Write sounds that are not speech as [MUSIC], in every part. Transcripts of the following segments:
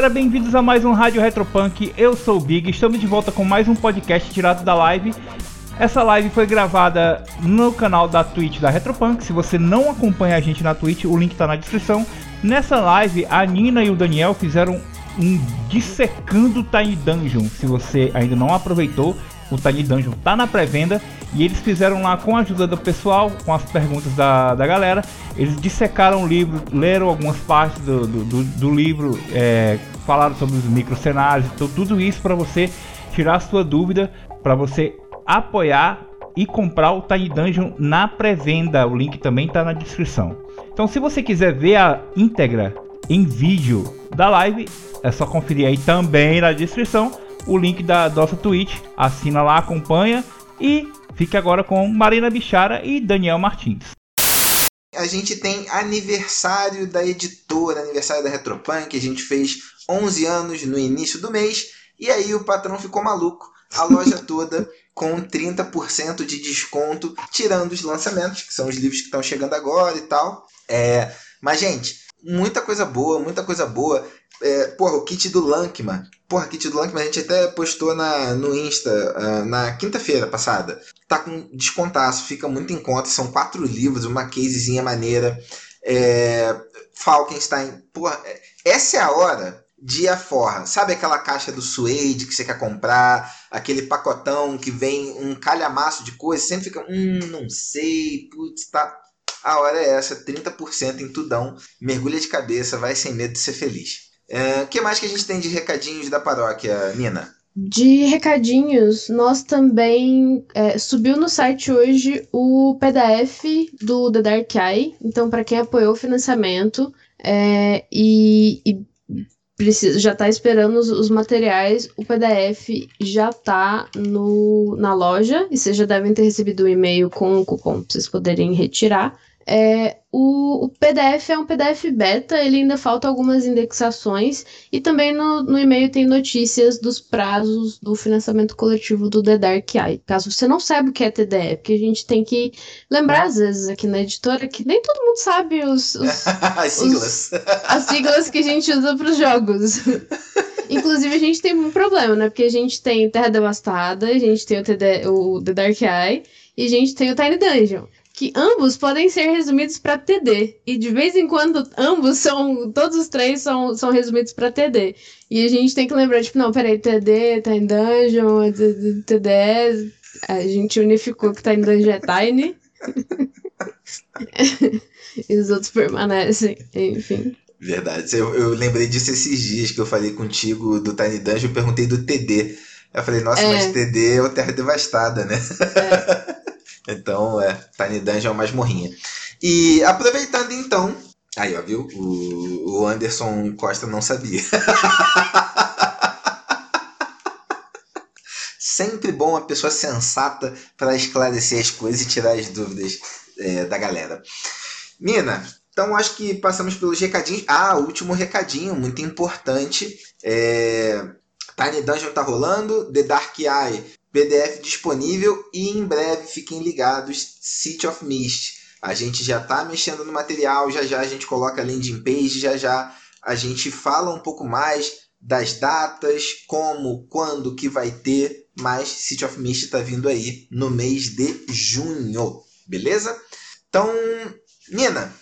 Galera, bem-vindos a mais um Rádio Retropunk. Eu sou o Big, estamos de volta com mais um podcast tirado da live. Essa live foi gravada no canal da Twitch da Retropunk. Se você não acompanha a gente na Twitch, o link tá na descrição. Nessa live, a Nina e o Daniel fizeram um dissecando Tiny Dungeon. Se você ainda não aproveitou, o Tiny Dungeon tá na pré-venda e eles fizeram lá com a ajuda do pessoal, com as perguntas da, da galera. Eles dissecaram o livro, leram algumas partes do, do, do, do livro, é, falaram sobre os microcenários, então tudo isso para você tirar a sua dúvida, para você apoiar e comprar o Tiny Dungeon na pré-venda. O link também está na descrição. Então, se você quiser ver a íntegra em vídeo da live, é só conferir aí também na descrição o link da nossa Twitch. Assina lá, acompanha e fique agora com Marina Bichara e Daniel Martins. A gente tem aniversário da editora, aniversário da Retropunk. A gente fez 11 anos no início do mês e aí o patrão ficou maluco. A loja [LAUGHS] toda com 30% de desconto, tirando os lançamentos, que são os livros que estão chegando agora e tal. É, mas, gente, muita coisa boa, muita coisa boa. É, porra, o kit do Lankman. Porra, kit do Lankman a gente até postou na, no Insta uh, na quinta-feira passada. Tá com descontaço, fica muito em conta. São quatro livros, uma casezinha maneira. É, Falkenstein. Porra, é, essa é a hora de aforra. Sabe aquela caixa do suede que você quer comprar? Aquele pacotão que vem um calhamaço de coisa? Sempre fica, hum, não sei, putz, tá. A hora é essa, 30% em tudão. Mergulha de cabeça, vai sem medo de ser feliz. O é, que mais que a gente tem de recadinhos da paróquia, Nina? De recadinhos, nós também é, subiu no site hoje o PDF do The Dark Eye. Então, para quem apoiou o financiamento é, e, e precisa, já está esperando os, os, materiais, o PDF já está na loja e vocês já devem ter recebido o um e-mail com o cupom para vocês poderem retirar. É, o, o, PDF é um PDF beta, ele ainda falta algumas indexações e também no, no e-mail tem notícias dos prazos do financiamento coletivo do The Dark Eye. Caso você não saiba o que é TDE, porque a gente tem que lembrar às vezes aqui na editora que nem todo mundo sabe os, os [LAUGHS] as siglas. Os, as siglas que a gente usa para os jogos. [LAUGHS] Inclusive, a gente tem um problema, né? Porque a gente tem Terra Devastada, a gente tem o, TD, o The Dark Eye e a gente tem o Tiny Dungeon que ambos podem ser resumidos para TD. E de vez em quando ambos são, todos os três são, são resumidos para TD. E a gente tem que lembrar, tipo, não, peraí, TD, Tiny Dungeon, TD, a gente unificou que Tiny Dungeon é Tiny. [LAUGHS] e os outros permanecem, enfim. Verdade. Eu, eu lembrei disso esses dias que eu falei contigo do Tiny Dungeon, eu perguntei do TD. Eu falei, nossa, é. mas TD é o Terra Devastada, né? É. [LAUGHS] Então, é, Tiny Dungeon é mais morrinha. E aproveitando então. Aí, ó, viu? O, o Anderson Costa não sabia. [LAUGHS] Sempre bom uma pessoa sensata para esclarecer as coisas e tirar as dúvidas é, da galera. Mina, então acho que passamos pelos recadinhos. Ah, último recadinho, muito importante. É... Tiny Dungeon tá rolando, The Dark Eye PDF disponível e em breve fiquem ligados City of Mist. A gente já está mexendo no material, já já a gente coloca a landing page, já já a gente fala um pouco mais das datas, como, quando que vai ter, mas City of Mist está vindo aí no mês de junho, beleza? Então, Nina,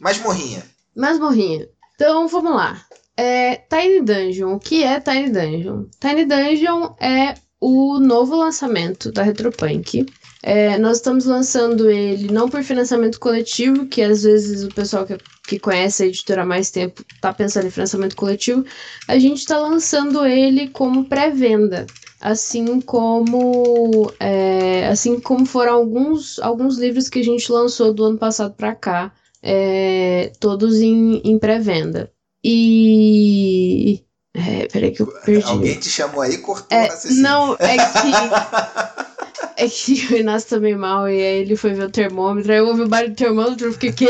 mais morrinha. Mais morrinha. Então, vamos lá. É, Tiny Dungeon. O que é Tiny Dungeon? Tiny Dungeon é o novo lançamento da Retropunk. É, nós estamos lançando ele não por financiamento coletivo, que às vezes o pessoal que, que conhece a editora há mais tempo está pensando em financiamento coletivo. A gente está lançando ele como pré-venda. Assim como é, assim como foram alguns, alguns livros que a gente lançou do ano passado para cá, é, todos em, em pré-venda. E é, peraí que eu perdi. Alguém te chamou aí e cortou é, Não, é que. [LAUGHS] é que o Inácio tá mal e aí ele foi ver o termômetro. Aí eu ouvi o barulho do termômetro eu fiquei, quê?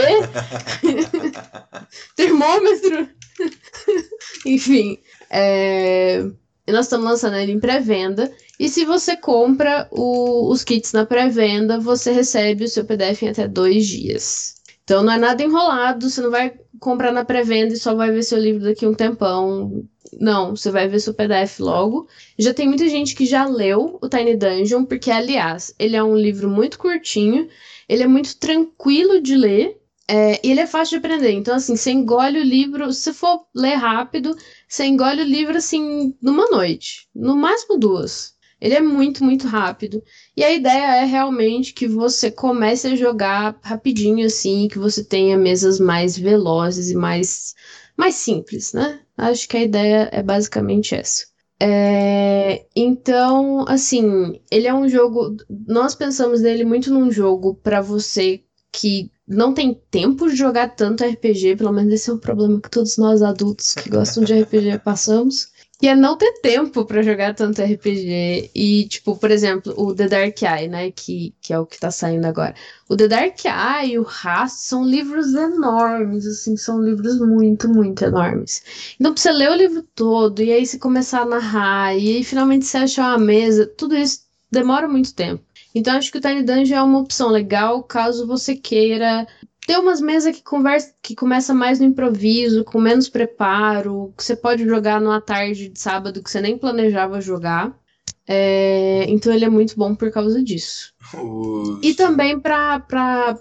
[LAUGHS] termômetro? [LAUGHS] Enfim. É... Nós estamos lançando ele em pré-venda. E se você compra o, os kits na pré-venda, você recebe o seu PDF em até dois dias. Então não é nada enrolado, você não vai comprar na pré-venda e só vai ver seu livro daqui um tempão. Não, você vai ver seu PDF logo. Já tem muita gente que já leu o Tiny Dungeon, porque, aliás, ele é um livro muito curtinho, ele é muito tranquilo de ler. É, e ele é fácil de aprender. Então, assim, você engole o livro, se for ler rápido, você engole o livro, assim, numa noite. No máximo duas. Ele é muito, muito rápido. E a ideia é realmente que você comece a jogar rapidinho, assim, que você tenha mesas mais velozes e mais, mais simples, né? Acho que a ideia é basicamente essa. É, então, assim, ele é um jogo. Nós pensamos nele muito num jogo para você que não tem tempo de jogar tanto RPG, pelo menos esse é um problema que todos nós adultos que gostam de RPG passamos, que é não ter tempo para jogar tanto RPG. E, tipo, por exemplo, o The Dark Eye, né, que, que é o que tá saindo agora. O The Dark Eye e o Rastro são livros enormes, assim, são livros muito, muito enormes. Então, pra você ler o livro todo, e aí você começar a narrar, e aí finalmente você achar uma mesa, tudo isso demora muito tempo. Então acho que o Tiny Dungeon é uma opção legal caso você queira ter umas mesas que conversa, que começa mais no improviso, com menos preparo, que você pode jogar numa tarde de sábado que você nem planejava jogar. É, então ele é muito bom por causa disso. Os... E também para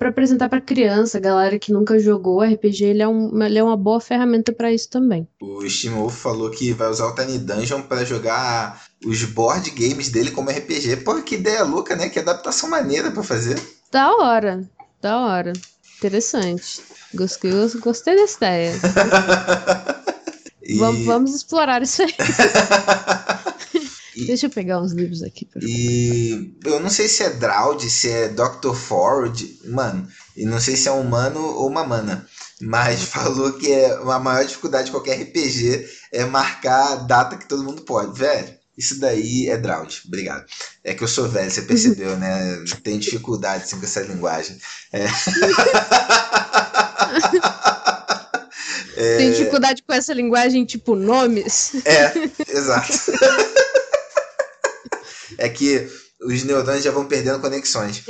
apresentar para criança, galera que nunca jogou RPG, ele é, um, ele é uma boa ferramenta para isso também. O Wolf falou que vai usar o Tiny Dungeon para jogar os board games dele como RPG. Pô, que ideia louca, né? Que adaptação maneira para fazer. Da hora, da hora. Interessante. Gostei, gostei dessa ideia. [LAUGHS] e... vamos, vamos explorar isso aí. [LAUGHS] E, Deixa eu pegar uns livros aqui. Pra e eu não sei se é Draud, se é Dr. Ford, mano. E não sei se é um humano ou uma mana. Mas [LAUGHS] falou que é a maior dificuldade de qualquer RPG é marcar a data que todo mundo pode. Velho, isso daí é Draud. Obrigado. É que eu sou velho, você percebeu, né? [LAUGHS] Tem dificuldade assim, com essa linguagem. É. [LAUGHS] é... Tem dificuldade com essa linguagem, tipo nomes? É, exato [LAUGHS] é que os neurônios já vão perdendo conexões.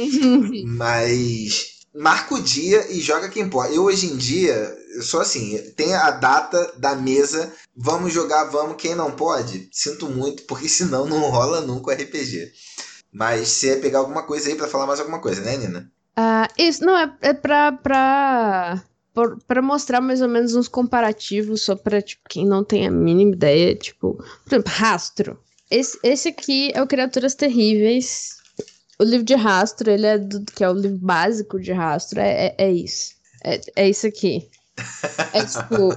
Mas marca o dia e joga quem pode. Eu hoje em dia, eu sou assim, tem a data da mesa, vamos jogar, vamos, quem não pode, sinto muito, porque [LAUGHS] senão não rola nunca o RPG. Mas você ia pegar alguma coisa aí para falar mais alguma coisa, né, Nina? Uh, isso, não, é, é pra, pra, pra mostrar mais ou menos uns comparativos, só pra, tipo, quem não tem a mínima ideia, tipo, por exemplo, rastro. Esse, esse aqui é o Criaturas Terríveis. O livro de rastro, ele é do, que é o livro básico de rastro, é, é, é isso. É, é isso aqui. É tipo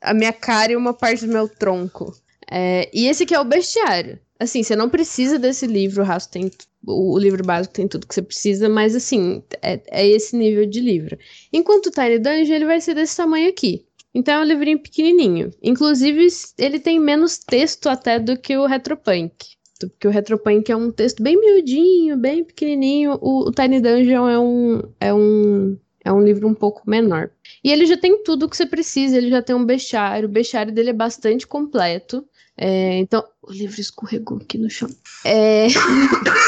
a minha cara e uma parte do meu tronco. É, e esse aqui é o bestiário. Assim, você não precisa desse livro, o rastro tem. O, livro básico tem tudo que você precisa, mas assim, é, é esse nível de livro. Enquanto o Tiny Dungeon, ele vai ser desse tamanho aqui. Então é um livrinho pequenininho. Inclusive, ele tem menos texto até do que o Retropunk. Porque o Retropunk é um texto bem miudinho, bem pequenininho. O, o Tiny Dungeon é um, é, um, é um livro um pouco menor. E ele já tem tudo o que você precisa. Ele já tem um bestiário. O bestiário dele é bastante completo. É, então, o livro escorregou aqui no chão. É,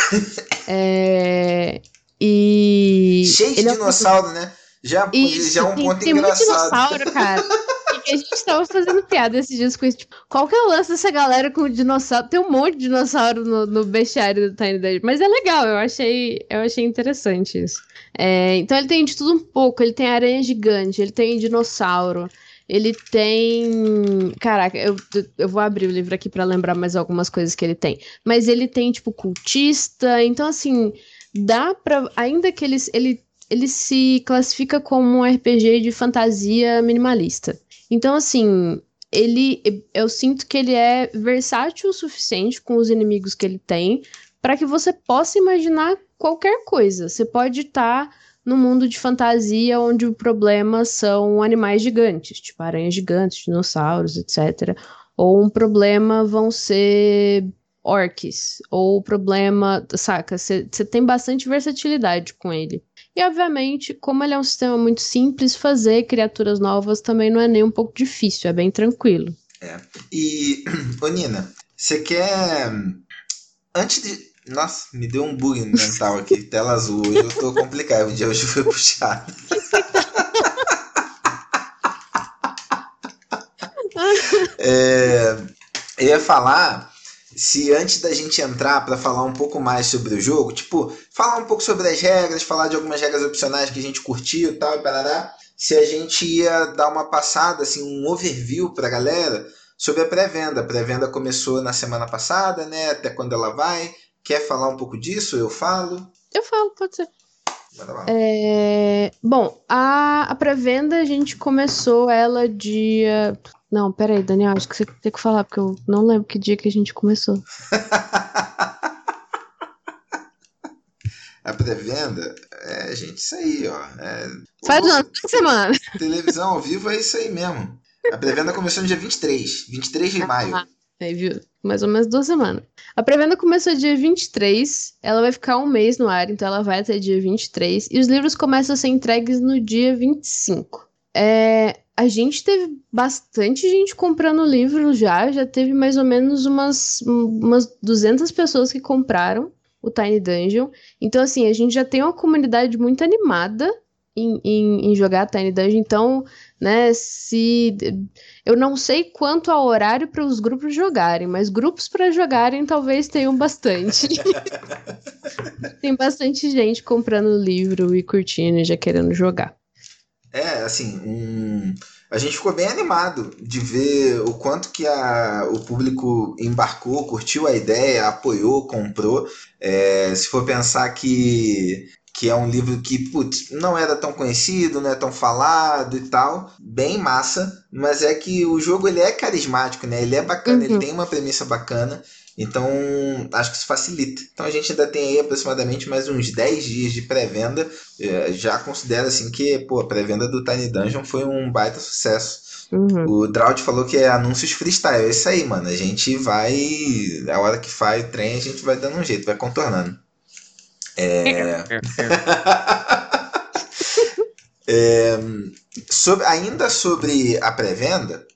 [LAUGHS] é, e. Cheio de dinossauro, é um... né? Já, Isso, já é um tem, ponto tem engraçado. Tem muito dinossauro, cara. [LAUGHS] a gente tava fazendo piada esses dias com isso. Tipo, qual que é o lance dessa galera com dinossauro? Tem um monte de dinossauro no, no bestiário do Tiny Dungeon. Mas é legal, eu achei, eu achei interessante isso. É, então ele tem de tudo um pouco. Ele tem aranha gigante, ele tem dinossauro. Ele tem. Caraca, eu, eu vou abrir o livro aqui para lembrar mais algumas coisas que ele tem. Mas ele tem, tipo, cultista. Então, assim, dá pra. Ainda que ele, ele ele se classifica como um RPG de fantasia minimalista. Então, assim, ele eu sinto que ele é versátil o suficiente com os inimigos que ele tem para que você possa imaginar qualquer coisa. Você pode estar tá no mundo de fantasia onde o problema são animais gigantes, tipo aranhas gigantes, dinossauros, etc. Ou um problema vão ser orcs, ou o problema, saca? Você tem bastante versatilidade com ele. E, obviamente, como ele é um sistema muito simples, fazer criaturas novas também não é nem um pouco difícil, é bem tranquilo. É. E, [CLEARS THROAT] ô Nina, você quer. Antes de. Nossa, me deu um bug mental aqui, [LAUGHS] tela azul. Hoje eu tô complicado, o dia hoje foi puxado. [LAUGHS] é, eu ia falar se antes da gente entrar para falar um pouco mais sobre o jogo, tipo, falar um pouco sobre as regras, falar de algumas regras opcionais que a gente curtiu e tal, e parará, se a gente ia dar uma passada, assim, um overview pra galera sobre a pré-venda. A pré-venda começou na semana passada, né? Até quando ela vai. Quer falar um pouco disso? Eu falo? Eu falo, pode ser. É... Bom, a, a pré-venda a gente começou ela dia. Não, peraí, Daniel, acho que você tem que falar, porque eu não lembro que dia que a gente começou. [LAUGHS] a pré-venda é, gente, isso aí, ó. É... Faz uma semana. Televisão ao vivo é isso aí mesmo. A pré-venda começou no dia 23, 23 de maio. Ah, aí, viu? Mais ou menos duas semanas. A pré-venda começou dia 23, ela vai ficar um mês no ar, então ela vai até dia 23, e os livros começam a ser entregues no dia 25. É, a gente teve bastante gente comprando livro já, já teve mais ou menos umas, umas 200 pessoas que compraram o Tiny Dungeon. Então, assim, a gente já tem uma comunidade muito animada em, em, em jogar Tiny Dungeon. Então, né, se. Eu não sei quanto ao horário para os grupos jogarem, mas grupos para jogarem talvez tenham bastante. [LAUGHS] tem bastante gente comprando livro e curtindo e já querendo jogar. É, assim, um a gente ficou bem animado de ver o quanto que a, o público embarcou, curtiu a ideia, apoiou, comprou. É, se for pensar que, que é um livro que putz, não era tão conhecido, não é tão falado e tal, bem massa, mas é que o jogo ele é carismático, né? Ele é bacana, uhum. ele tem uma premissa bacana. Então, acho que isso facilita. Então, a gente ainda tem aí aproximadamente mais uns 10 dias de pré-venda. É, já considero assim que pô, a pré-venda do Tiny Dungeon foi um baita sucesso. Uhum. O Drought falou que é anúncios freestyle. É isso aí, mano. A gente vai. A hora que faz o trem, a gente vai dando um jeito, vai contornando. É. é [LAUGHS] sobre, ainda sobre a pré-venda,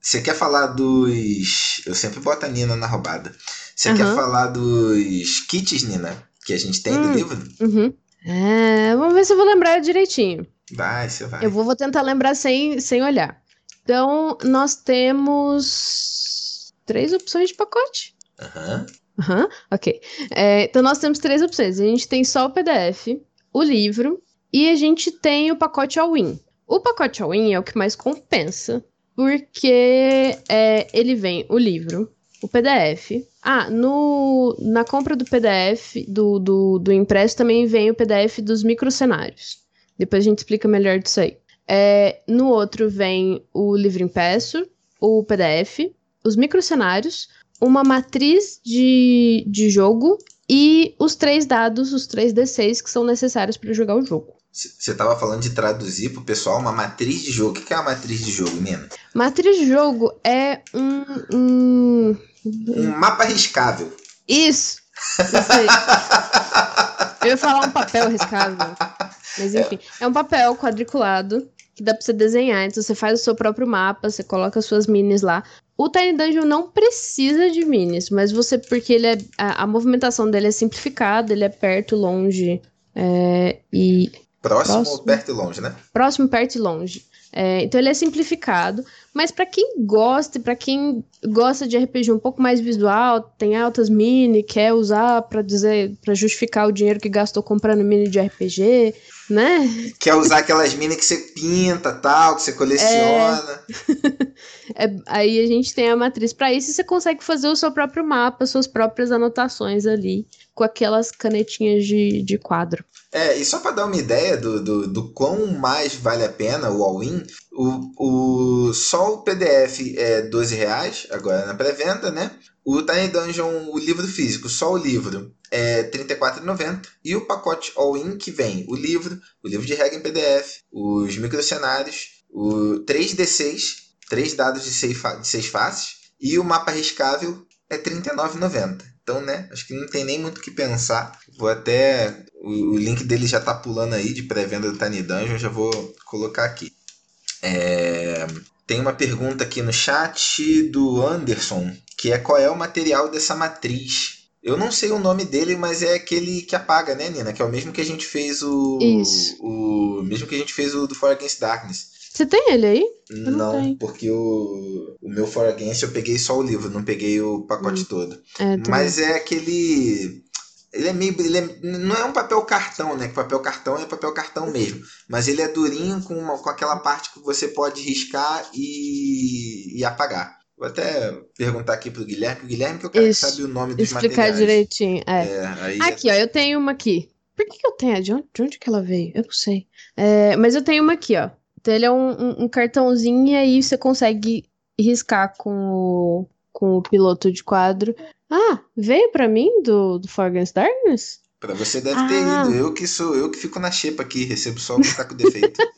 você quer falar dos. Eu sempre boto a Nina na roubada. Você uhum. quer falar dos kits, Nina? Que a gente tem hum, do livro? Uhum. É, vamos ver se eu vou lembrar direitinho. Vai, você vai. Eu vou, vou tentar lembrar sem, sem olhar. Então, nós temos três opções de pacote. Aham. Uhum. Uhum, ok. É, então, nós temos três opções. A gente tem só o PDF, o livro e a gente tem o pacote all-in. O pacote all-in é o que mais compensa, porque é, ele vem o livro, o PDF. Ah, no, na compra do PDF, do, do, do impresso, também vem o PDF dos microcenários. Depois a gente explica melhor disso aí. É, no outro vem o livro impresso, o PDF, os microcenários, uma matriz de, de jogo e os três dados, os três D6 que são necessários para jogar o jogo. Você estava falando de traduzir para o pessoal uma matriz de jogo. O que é uma matriz de jogo, Nina? Matriz de jogo é um. Um, um mapa riscável. Isso! Isso aí. Eu ia falar um papel riscável. Mas enfim, é. é um papel quadriculado que dá para você desenhar. Então você faz o seu próprio mapa, você coloca as suas minis lá. O Tiny Dungeon não precisa de minis, mas você, porque ele é. A, a movimentação dele é simplificada, ele é perto, longe. É, e Próximo, Próximo, perto e longe, né? Próximo, perto e longe. É, então ele é simplificado, mas para quem gosta, para quem gosta de RPG um pouco mais visual, tem altas mini, quer usar para dizer, para justificar o dinheiro que gastou comprando mini de RPG, né? Quer usar aquelas mini que você pinta, tal, que você coleciona. É... [LAUGHS] é, aí a gente tem a matriz para isso e você consegue fazer o seu próprio mapa, suas próprias anotações ali com aquelas canetinhas de, de quadro. É, e só para dar uma ideia do, do, do quão mais vale a pena o all-in, o, o, só o PDF é 12 reais agora na pré-venda, né? O Tiny Dungeon, o livro físico, só o livro, é R$ 34,90. E o pacote all-in que vem o livro, o livro de regra em PDF, os microcenários, o 3D6, 3 dados de 6, de 6 faces, e o mapa riscável é R$ 39,90. Então, né, acho que não tem nem muito o que pensar. Vou até. O, o link dele já tá pulando aí de pré-venda do Tiny Dungeon, já vou colocar aqui. É, tem uma pergunta aqui no chat do Anderson, que é qual é o material dessa matriz. Eu não sei o nome dele, mas é aquele que apaga, né, Nina? Que é o mesmo que a gente fez o. Isso. O mesmo que a gente fez o do For Against Darkness. Você tem ele aí? Não, não tenho. porque o, o meu For Against eu peguei só o livro, não peguei o pacote Hum. todo. É. Mas é aquele. Ele é meio. Ele é- não é um papel cartão, né? Que papel cartão é papel cartão mesmo. Mas ele é durinho com, uma- com aquela parte que você pode riscar e, e apagar. Vou até perguntar aqui pro Guilherme, o Guilherme que é o cara Isso. que sabe o nome dos Explicar materiais. direitinho. É. É, aí Aqui, ó, eu tenho uma aqui. Por que, que eu tenho? De onde, de onde que ela veio? Eu não sei. É, mas eu tenho uma aqui, ó. Então ele é um, um- um cartãozinho e aí você consegue riscar com o, com o piloto de quadro. Ah, veio pra mim do, do For Against Darkness? Pra você deve ter Ah. ido. Eu que sou, eu que fico na xepa aqui, recebo só o que tá com defeito. [LAUGHS]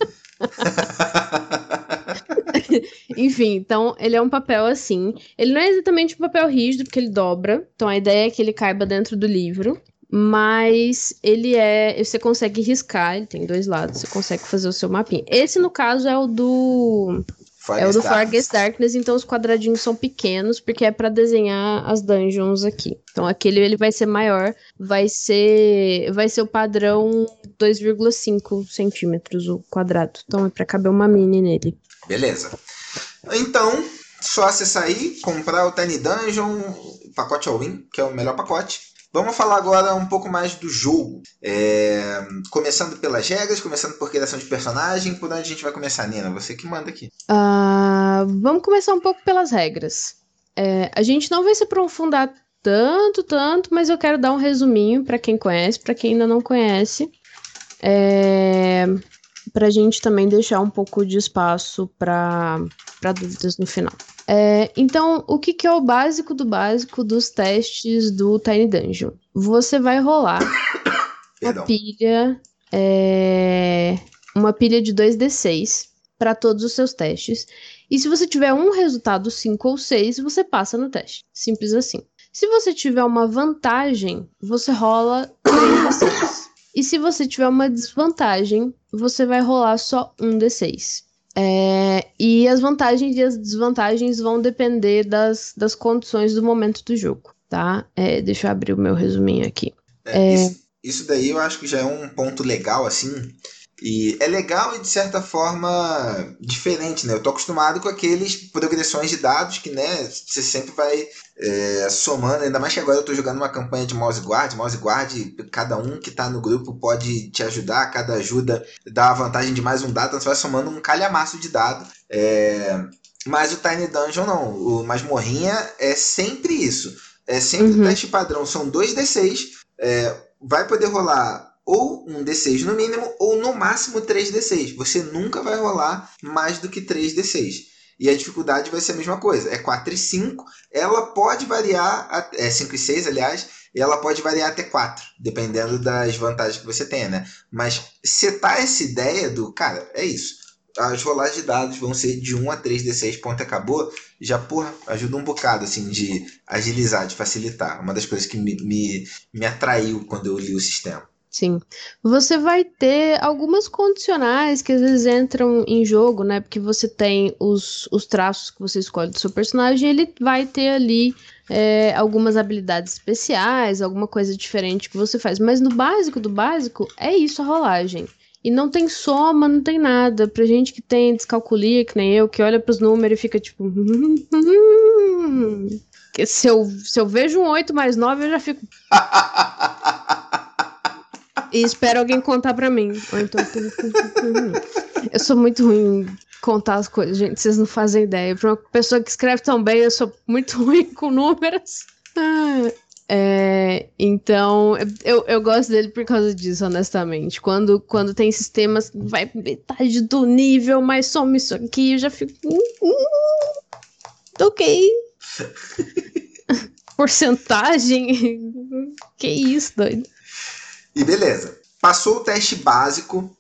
[LAUGHS] Enfim, então ele é um papel assim. Ele não é exatamente um papel rígido, porque ele dobra. Então a ideia é que ele caiba dentro do livro. Mas ele é. Você consegue riscar, ele tem dois lados, você consegue fazer o seu mapinha. Esse, no caso, é o do. É o do For Darkness. Então os quadradinhos são pequenos, porque é pra desenhar as dungeons aqui. Então aquele ele vai ser maior, vai ser vai ser o padrão 2,5 centímetros o quadrado. Então é pra caber uma mini nele. Beleza. Então, só acessar aí, comprar o Tiny Dungeon, pacote all-in, que é o melhor pacote. Vamos falar agora um pouco mais do jogo. É, Começando pelas regras, começando por criação de personagem. Por onde a gente vai começar, Nina? Você que manda aqui. Ah, vamos começar um pouco pelas regras. É, a gente não vai se aprofundar tanto, tanto, mas eu quero dar um resuminho pra quem conhece, pra quem ainda não conhece, é, para a gente também deixar um pouco de espaço para dúvidas no final. É, então, o que, que é o básico do básico dos testes do Tiny Dungeon? Você vai rolar [COUGHS] uma pilha, é, uma pilha de 2d6 para todos os seus testes. E se você tiver um resultado 5 ou 6, você passa no teste. Simples assim. Se você tiver uma vantagem, você rola 3d6. E se você tiver uma desvantagem, você vai rolar só um d6. É, e as vantagens e as desvantagens vão depender das, das condições do momento do jogo, tá? É, deixa eu abrir o meu resuminho aqui. É, Isso, isso daí eu acho que já é um ponto legal, assim. E é legal e de certa forma diferente, né? Eu tô acostumado com aqueles progressões de dados que, né, você sempre vai é, somando, ainda mais que agora eu tô jogando uma campanha de mouse guard, mouse guard, cada um que tá no grupo pode te ajudar, cada ajuda dá a vantagem de mais um dado, então você vai somando um calhamaço de dado. É, mas o Tiny Dungeon não, o Masmorrinha é sempre isso. É sempre Uhum. o teste padrão, são dois D6, é, vai poder rolar ou um D6 no mínimo, ou no máximo 3D6. Você nunca vai rolar mais do que 3D6. E a dificuldade vai ser a mesma coisa. É 4 e 5. Ela pode variar. É 5 e 6, aliás. E ela pode variar até 4, dependendo das vantagens que você tenha, né? Mas setar essa ideia do. Cara, é isso. As rolagens de dados vão ser de 1 a 3D6, ponto e acabou. Já, porra, ajuda um bocado, assim, de agilizar, de facilitar. Uma das coisas que me, me, me atraiu quando eu li o sistema. Sim. Você vai ter algumas condicionais que às vezes entram em jogo, né? Porque você tem os, os traços que você escolhe do seu personagem, ele vai ter ali é, algumas habilidades especiais, alguma coisa diferente que você faz. Mas no básico do básico, é isso a rolagem. E não tem soma, não tem nada. Pra gente que tem descalculia, que nem eu, que olha pros números e fica tipo. [LAUGHS] Se eu, se eu vejo um 8 mais 9, eu já fico. [LAUGHS] E espero alguém contar pra mim. Ou então. Eu sou muito ruim em contar as coisas, gente. Vocês não fazem ideia. Pra uma pessoa que escreve tão bem, eu sou muito [LAUGHS] ruim com números. É, então, eu, eu gosto dele por causa disso, honestamente. Quando, quando tem sistemas que vai metade do nível, mas some isso aqui, eu já fico. "Hum, hum, ok. [LAUGHS] Porcentagem. [LAUGHS] que isso, doido. E beleza. Passou o teste básico.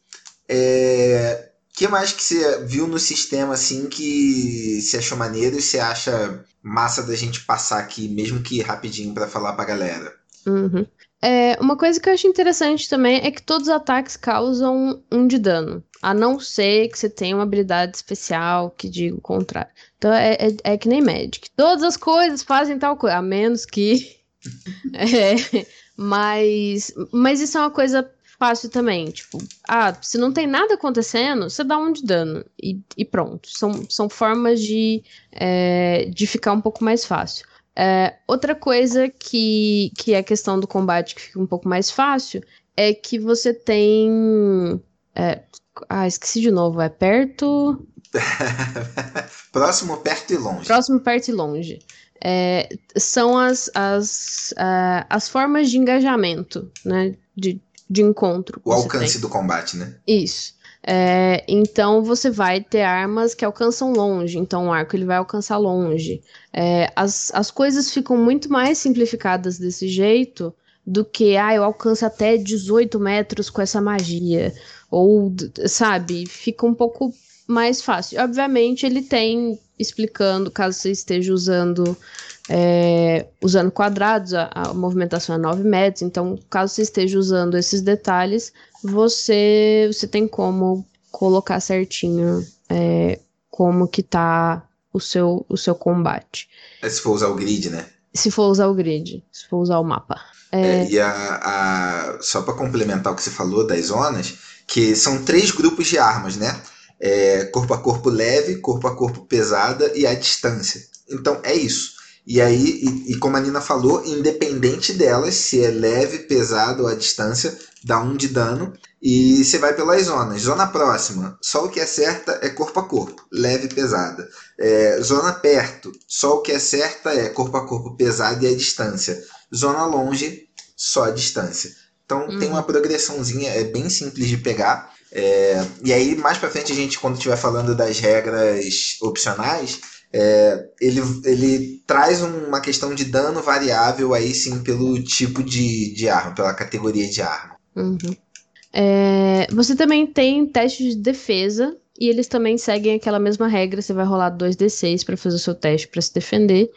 É... que mais que você viu no sistema assim que você achou maneiro e você acha massa da gente passar aqui, mesmo que rapidinho pra falar pra galera? Uhum. É, uma coisa que eu acho interessante também é que todos os ataques causam um de dano. A não ser que você tenha uma habilidade especial que diga o contrário. Então é, é, é que nem Magic. Todas as coisas fazem tal coisa, a menos que [LAUGHS] é, mas, mas isso é uma coisa fácil também. Tipo, ah, se não tem nada acontecendo, você dá um de dano e, e pronto. São, são formas de, é, de ficar um pouco mais fácil. É, outra coisa que, que é a questão do combate que fica um pouco mais fácil é que você tem. É, ah, esqueci de novo. É perto. [LAUGHS] Próximo, perto e longe. Próximo, perto e longe. É, são as, as, uh, as formas de engajamento, né? De, de encontro. O alcance do combate, né? Isso. É, então você vai ter armas que alcançam longe, então o arco ele vai alcançar longe. É, as, as coisas ficam muito mais simplificadas desse jeito do que, ah, eu alcanço até 18 metros com essa magia. Ou, sabe, fica um pouco mais fácil. Obviamente, ele tem explicando, caso você esteja usando é, usando quadrados, a, a, movimentação é 9 metros, então caso você esteja usando esses detalhes, você, você tem como colocar certinho é, como que tá o seu, o seu combate. É se for usar o grid, né? Se for usar o grid, se for usar o mapa. É... É, e a, a só para complementar o que você falou das zonas, que são três grupos de armas, né? É, corpo a corpo leve, corpo a corpo pesada e a distância. Então é isso. E aí, e, e, como a Nina falou, independente delas, se é leve, pesado ou a distância, dá um de dano. E você vai pelas zonas. Zona próxima, só o que acerta é corpo a corpo, leve e pesada. É, zona perto, só o que acerta é corpo a corpo, pesado e a distância. Zona longe, só a distância. Então uhum. tem uma progressãozinha, é bem simples de pegar. É, e aí, mais pra frente, a gente, quando estiver falando das regras opcionais, é, ele, ele traz uma questão de dano variável aí sim pelo tipo de, de arma, pela categoria de arma. Uhum. É, você também tem testes de defesa e eles também seguem aquela mesma regra. Você vai rolar 2d6 para fazer o seu teste para se defender.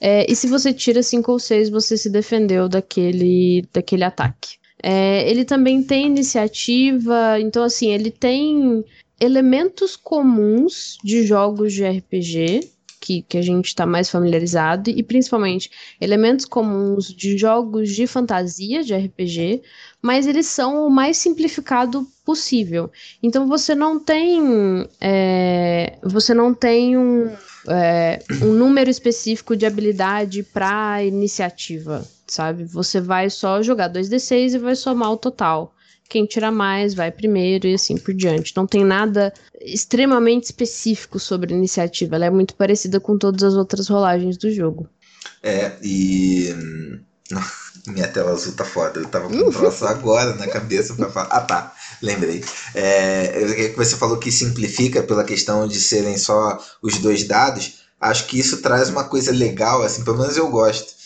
É, e se você tira 5 ou 6, você se defendeu daquele, daquele ataque. É, ele também tem iniciativa, então assim, ele tem elementos comuns de jogos de RPG que, que a gente está mais familiarizado, e principalmente elementos comuns de jogos de fantasia, de RPG, mas eles são o mais simplificado possível. Então você não tem. É, você não tem um, é, um número específico de habilidade para iniciativa, sabe? Você vai só jogar 2d6 e vai somar o total quem tira mais vai primeiro e assim por diante. Não tem nada extremamente específico sobre a iniciativa. Ela é muito parecida com todas as outras rolagens do jogo. É, e. [LAUGHS] Minha tela azul tá foda. Eu tava com um troço agora na cabeça pra falar. Ah, tá. Lembrei. É, você falou que simplifica pela questão de serem só os dois dados. Acho que isso traz uma coisa legal, assim, pelo menos eu gosto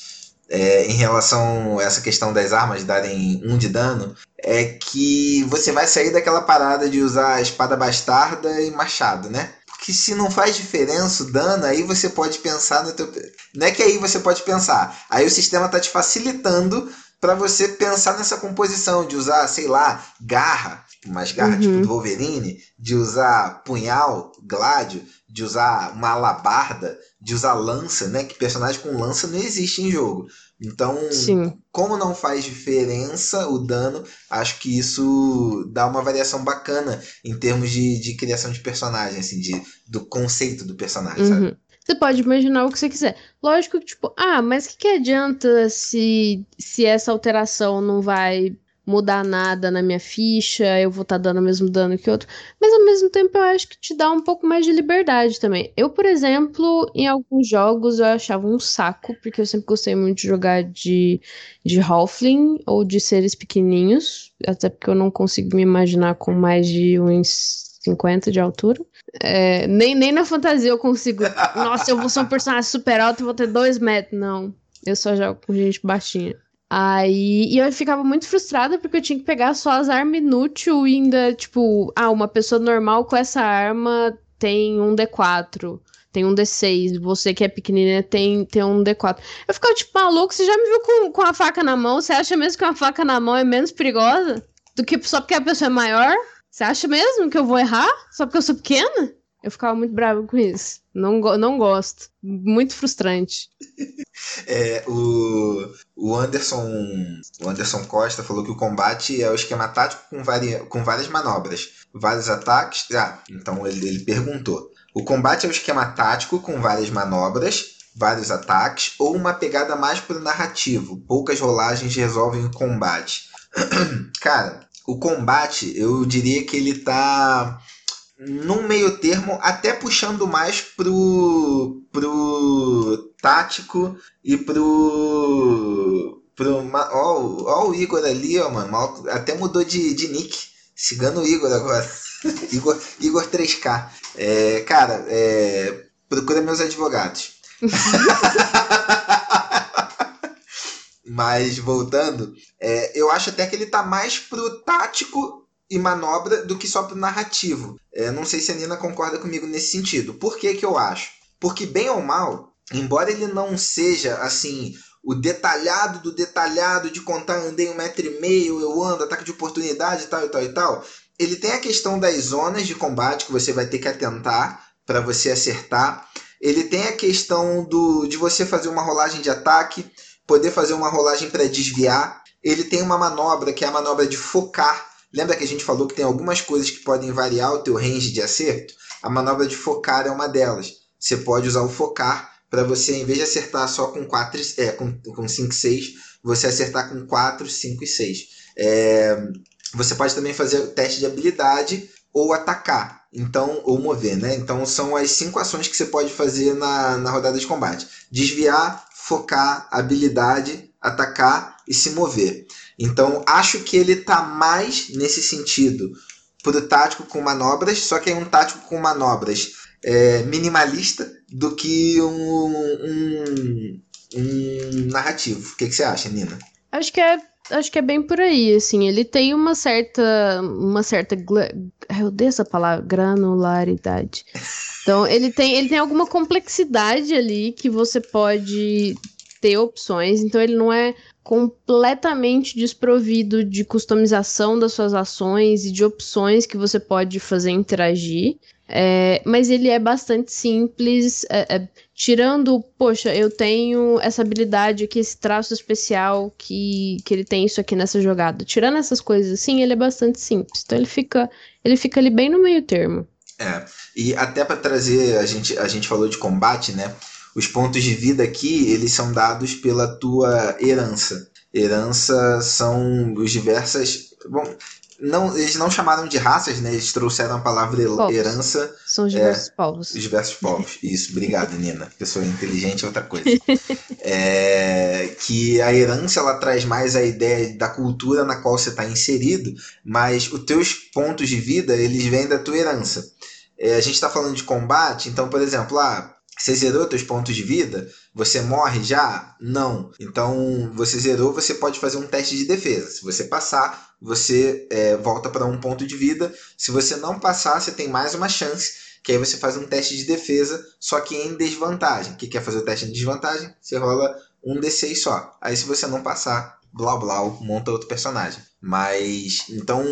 é, em relação a essa questão das armas darem um de dano é que você vai sair daquela parada de usar espada bastarda e machado, né? Porque se não faz diferença o dano, aí você pode pensar no teu. Não é que aí você pode pensar. Aí o sistema está te facilitando para você pensar nessa composição de usar, sei lá, garra, umas garras tipo uhum. tipo do Wolverine, de usar punhal, gládio, de usar uma alabarda, de usar lança, né? Que personagem com lança não existe em jogo. Então, Sim. como não faz diferença o dano, acho que isso dá uma variação bacana em termos de, de criação de personagem, assim, de, do conceito do personagem, uhum. sabe? Você pode imaginar o que você quiser. Lógico que, tipo, ah, mas o que, que adianta se, se essa alteração não vai mudar nada na minha ficha, eu vou estar tá dando o mesmo dano que outro. Mas ao mesmo tempo eu acho que te dá um pouco mais de liberdade também. Eu, por exemplo, em alguns jogos eu achava um saco, porque eu sempre gostei muito de jogar de, de Halfling ou de seres pequenininhos, até porque eu não consigo me imaginar com mais de uns 50 de altura. É, nem, nem na fantasia eu consigo. Nossa, eu vou ser um personagem super alto e vou ter dois metros. Não. Eu só jogo com gente baixinha. Aí, e eu ficava muito frustrada porque eu tinha que pegar só as armas inúteis e ainda, tipo, ah, uma pessoa normal com essa arma tem um D4, tem um D6, você que é pequenininha tem, tem um D4. Eu ficava, tipo, maluco, você já me viu com, com a faca na mão? Você acha mesmo que uma faca na mão é menos perigosa do que só porque a pessoa é maior? Você acha mesmo que eu vou errar só porque eu sou pequena? Eu ficava muito brava com isso. Não, não gosto. Muito frustrante. É, o, o Anderson o Anderson Costa falou que o combate é o esquema tático com, vari, com várias manobras, vários ataques. Ah, então ele, ele perguntou. O combate é o esquema tático com várias manobras, vários ataques, ou uma pegada mais pro narrativo. Poucas rolagens resolvem o combate. [CLEARS THROAT] Cara, o combate, eu diria que ele tá num meio termo, até puxando mais pro, pro tático e pro. pro ó, ó o Igor ali, ó, mano. Até mudou de, de nick. Cigano Igor agora. [LAUGHS] Igor, Igor 3K. É, cara, é, procura meus advogados. [LAUGHS] Mas voltando, é, eu acho até que ele tá mais pro tático e manobra do que só pro narrativo. É, não sei se a Nina concorda comigo nesse sentido. Por que, que eu acho? Porque, bem ou mal, embora ele não seja assim o detalhado do detalhado de contar andei um metro e meio, eu ando, ataque de oportunidade e tal e tal e tal, ele tem a questão das zonas de combate que você vai ter que atentar para você acertar. Ele tem a questão do de você fazer uma rolagem de ataque, poder fazer uma rolagem para desviar. Ele tem uma manobra que é a manobra de focar. Lembra que a gente falou que tem algumas coisas que podem variar o teu range de acerto? A manobra de focar é uma delas. Você pode usar o focar para você, em vez de acertar só com 4, é, com, com 5 6, você acertar com 4, 5 e 6. É, você pode também fazer o teste de habilidade ou atacar, então ou mover, né? Então são as cinco ações que você pode fazer na, na rodada de combate: desviar, focar, habilidade, atacar e se mover. Então acho que ele tá mais nesse sentido pro tático com manobras, só que é um tático com manobras é, minimalista do que um, um, um narrativo. O que, que você acha, Nina? Acho que é acho que é bem por aí, assim, ele tem uma certa, uma certa, eu odeio essa palavra, granularidade. Então, ele tem, ele tem alguma complexidade ali que você pode ter opções, então ele não é completamente desprovido de customização das suas ações e de opções que você pode fazer interagir. É, mas ele é bastante simples, é, é, tirando, poxa, eu tenho essa habilidade aqui, esse traço especial que, que ele tem isso aqui nessa jogada. Tirando essas coisas assim, ele é bastante simples. Então ele fica, ele fica ali bem no meio termo. É, e até para trazer, a gente, a gente falou de combate, né? Os pontos de vida aqui, eles são dados pela tua herança. Herança são os diversas. Bom, não, eles não chamaram de raças, né? Eles trouxeram a palavra povos. herança. São os diversos é, povos. Os diversos povos. Isso, obrigado, Nina. Pessoa inteligente é outra coisa. [LAUGHS] é, que a herança ela traz mais a ideia da cultura na qual você está inserido, mas os teus pontos de vida eles vêm da tua herança. É, a gente está falando de combate, então, por exemplo, ah, você zerou teus pontos de vida? Você morre já? Não. Então, você zerou, você pode fazer um teste de defesa. Se você passar, você é, volta para um ponto de vida. Se você não passar, você tem mais uma chance, que aí você faz um teste de defesa, só que em desvantagem. Que quer fazer o teste em desvantagem? Você rola um D6 só. Aí se você não passar, blá blá, monta outro personagem. Mas, então,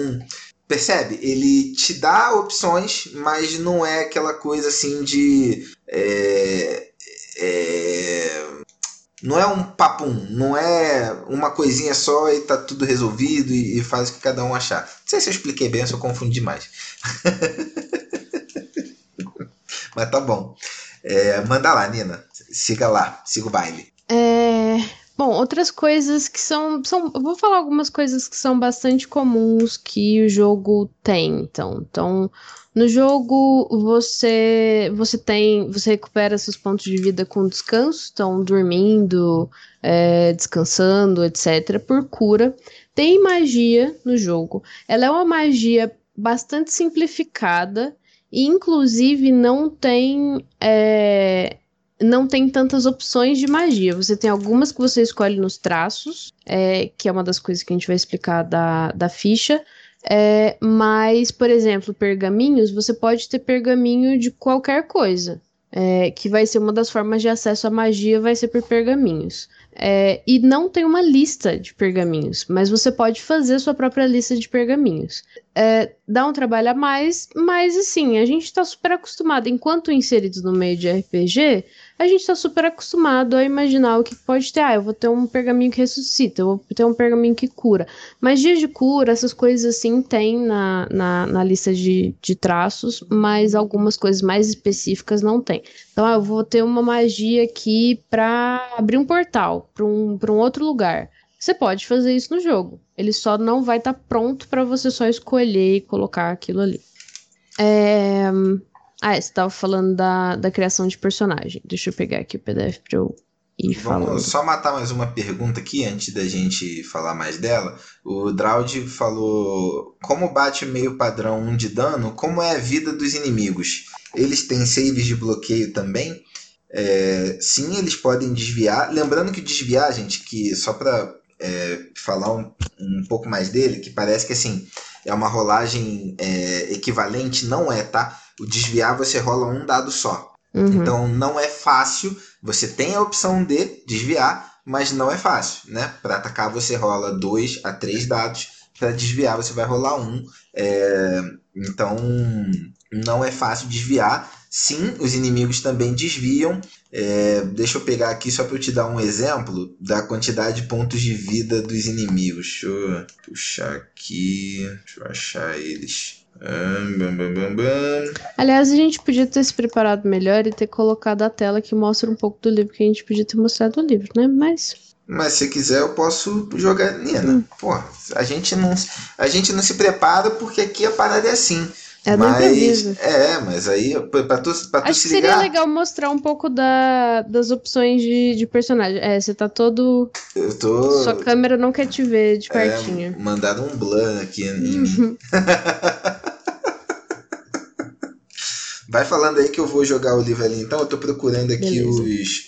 percebe? Ele te dá opções, mas não é aquela coisa assim de... É, é, não é um papum, não é uma coisinha só e tá tudo resolvido e, e, faz o que cada um achar. Não sei se eu expliquei bem, se eu confundi demais. [LAUGHS] Mas tá bom. É, manda lá, Nina. Siga lá, siga o baile. Bom, outras coisas que são, são. Eu vou falar algumas coisas que são bastante comuns que o jogo tem, então. Então, no jogo, você você tem. Você recupera seus pontos de vida com descanso, então dormindo, é, descansando, etc., por cura. Tem magia no jogo. Ela é uma magia bastante simplificada e, inclusive, não tem. É, não tem tantas opções de magia. Você tem algumas que você escolhe nos traços, é, que é uma das coisas que a gente vai explicar da, da ficha. É, mas, por exemplo, pergaminhos, você pode ter pergaminho de qualquer coisa. É, que vai ser uma das formas de acesso à magia, vai ser por pergaminhos. É, e não tem uma lista de pergaminhos, mas você pode fazer sua própria lista de pergaminhos. É, dá um trabalho a mais, mas assim, a gente tá super acostumado. Enquanto inseridos no meio de RPG, a gente tá super acostumado a imaginar o que pode ter. Ah, eu vou ter um pergaminho que ressuscita, eu vou ter um pergaminho que cura. Mas dias de cura, essas coisas assim tem na, na, na lista de, de traços, mas algumas coisas mais específicas não tem. Então, ah, eu vou ter uma magia aqui pra abrir um portal pra um, pra um outro lugar. Você pode fazer isso no jogo. Ele só não vai estar tá pronto para você só escolher e colocar aquilo ali. É... Ah, você estava falando da, da criação de personagem. Deixa eu pegar aqui o PDF para eu ir falando. Vamos só matar mais uma pergunta aqui antes da gente falar mais dela. O Draud falou: como bate meio padrão 1 de dano, como é a vida dos inimigos? Eles têm saves de bloqueio também? É, sim, eles podem desviar. Lembrando que desviar, gente, que só para é, falar um, um pouco mais dele, que parece que assim é uma rolagem é, equivalente, não é, tá? O desviar você rola um dado só. Uhum. Então não é fácil. Você tem a opção de desviar, mas não é fácil, né? Para atacar você rola dois a três dados. Para desviar você vai rolar um. É, então não é fácil desviar. Sim, os inimigos também desviam. É, deixa eu pegar aqui só para eu te dar um exemplo da quantidade de pontos de vida dos inimigos. Deixa eu puxar aqui. Deixa eu achar eles. Aliás, a gente podia ter se preparado melhor e ter colocado a tela que mostra um pouco do livro que a gente podia ter mostrado o livro, né? Mas. Mas se quiser eu posso jogar Nina. Hum. Pô, a gente não a gente não se prepara porque aqui a parada é assim. É do mas. É, mas aí, pra tu, pra tu Acho se que seria legal mostrar um pouco da, das opções de, de personagem. É, você tá todo. Eu tô. Sua câmera não quer te ver de é, pertinho. É, mandaram um blur aqui em mim. [LAUGHS] Vai falando aí que eu vou jogar o livro ali. Então, eu tô procurando aqui os,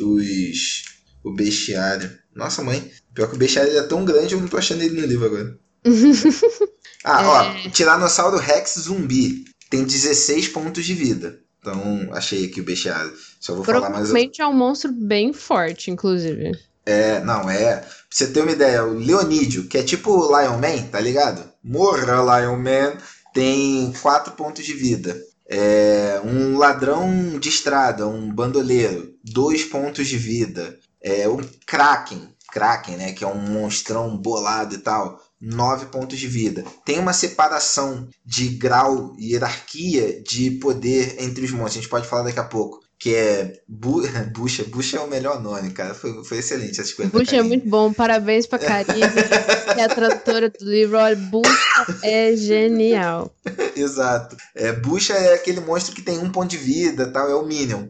os. O bestiário. Nossa, mãe. Pior que o bestiário é tão grande, eu não tô achando ele no livro agora. [LAUGHS] Ah, é... ó, Tiranossauro Rex zumbi tem 16 pontos de vida. Então, achei aqui o bestiário. Só vou falar mais. Provavelmente é um monstro bem forte, inclusive. É, não, é. Pra você ter uma ideia, o Leonídio, que é tipo o Lion Man, tá ligado? Morra, Lion Man, tem 4 pontos de vida. É, um ladrão de estrada, um bandoleiro, 2 pontos de vida. É, um Kraken, Kraken, né? Que é um monstrão bolado e tal. 9 pontos de vida. Tem uma separação de grau e hierarquia de poder entre os monstros. A gente pode falar daqui a pouco. Que é Bu [LAUGHS] Bucha. Bucha é o melhor nome, cara. Foi, foi excelente essa coisas. Bucha é muito bom. Parabéns pra Karine, [LAUGHS] que é a tradutora do livro. Olha, Bucha é genial. [LAUGHS] Exato. É, Bucha é aquele monstro que tem um ponto de vida, tal, é o Minion.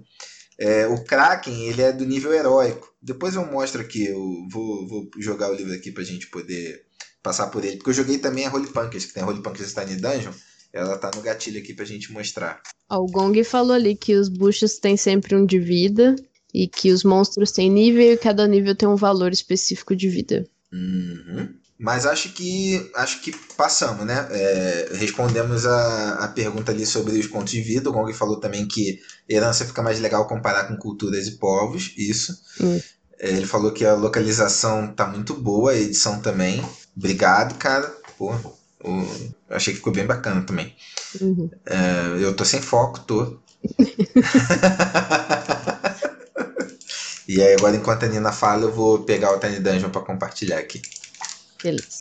É, o Kraken, ele é do nível heróico. Depois eu mostro aqui, eu vou, vou jogar o livro aqui pra gente poder passar por ele. Porque eu joguei também a Holy Punkers, que tem a Holy Punkers Tiny Dungeon. Ela tá no gatilho aqui pra gente mostrar. Ó, o Gong falou ali que os buchos têm sempre um de vida e que os monstros têm nível e cada nível tem um valor específico de vida. Uhum. Mas acho que acho que passamos, né? É, respondemos a, a pergunta ali sobre os pontos de vida. O Gong falou também que herança fica mais legal comparar com culturas e povos. Isso. Hum. É, ele falou que a localização tá muito boa, a edição também. Obrigado, cara. Pô, o... achei que ficou bem bacana também. Uhum. É, eu tô sem foco, tô. [LAUGHS] e aí, agora, enquanto a Nina fala, eu vou pegar o Tiny Dungeon para compartilhar aqui. Beleza.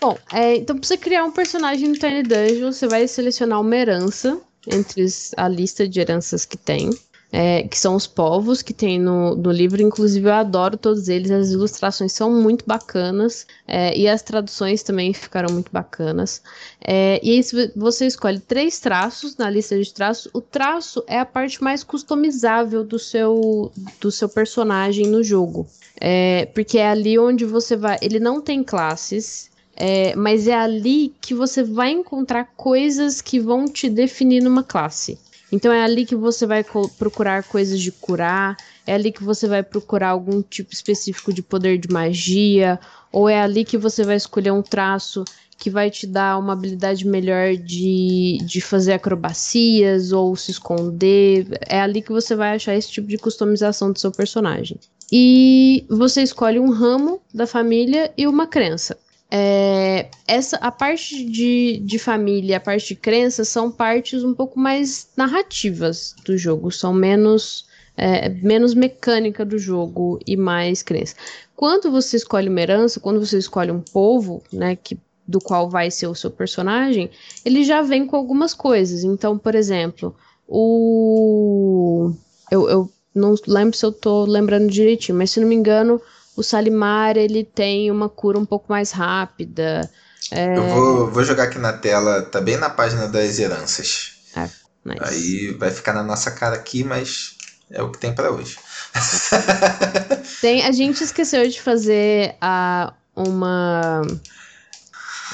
Bom, é, então pra você criar um personagem no Tiny Dungeon, você vai selecionar uma herança entre a lista de heranças que tem é, que são os povos que tem no, no livro. Inclusive, eu adoro todos eles, as ilustrações são muito bacanas é, e as traduções também ficaram muito bacanas. É, e aí, você escolhe três traços na lista de traços. O traço é a parte mais customizável do seu, do seu personagem no jogo. É, porque é ali onde você vai. Ele não tem classes, é, mas é ali que você vai encontrar coisas que vão te definir numa classe. Então é ali que você vai procurar coisas de curar, é ali que você vai procurar algum tipo específico de poder de magia, ou é ali que você vai escolher um traço que vai te dar uma habilidade melhor de, de fazer acrobacias ou se esconder. É ali que você vai achar esse tipo de customização do seu personagem. E você escolhe um ramo da família e uma crença. É, essa, a parte de, de família, a parte de crença são partes um pouco mais narrativas do jogo, são menos é, menos mecânica do jogo e mais crença. Quando você escolhe uma herança, quando você escolhe um povo, né, que do qual vai ser o seu personagem, ele já vem com algumas coisas. Então, por exemplo, o eu, eu não lembro se eu tô lembrando direitinho, mas se não me engano, o Salimar ele tem uma cura um pouco mais rápida. É... Eu vou, vou jogar aqui na tela, tá bem na página das heranças. É, nice. Aí vai ficar na nossa cara aqui, mas é o que tem para hoje. [LAUGHS] tem, a gente esqueceu de fazer a, uma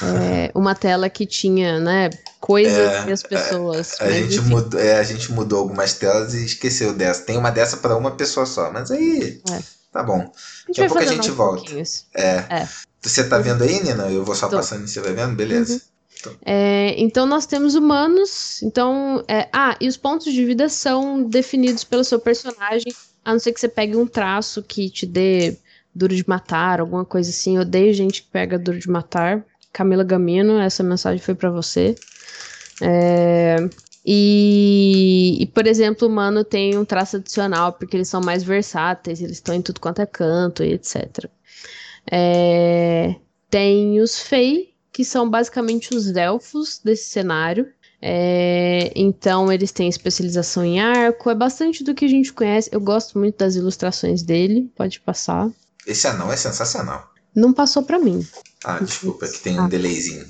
é, uma tela que tinha, né, coisas é, e as pessoas. A, a gente mudou, é, a gente mudou algumas telas e esqueceu dessa. Tem uma dessa para uma pessoa só, mas aí é. Tá bom. Daqui a pouco a gente volta. É. é. Você tá vendo aí, Nina? Eu vou só Tô. passando e você vai vendo? Beleza. Uhum. Então. É, então nós temos humanos. Então, é, ah, e os pontos de vida são definidos pelo seu personagem, a não ser que você pegue um traço que te dê duro de matar, alguma coisa assim. Eu odeio gente que pega duro de matar. Camila Gamino, essa mensagem foi para você. É, e, e, por exemplo, o humano tem um traço adicional, porque eles são mais versáteis, eles estão em tudo quanto é canto e etc. É, tem os Fey, que são basicamente os elfos desse cenário. É, então eles têm especialização em arco, é bastante do que a gente conhece. Eu gosto muito das ilustrações dele, pode passar. Esse anão é sensacional. Não passou para mim. Ah, desculpa, que tem um ah. delayzinho.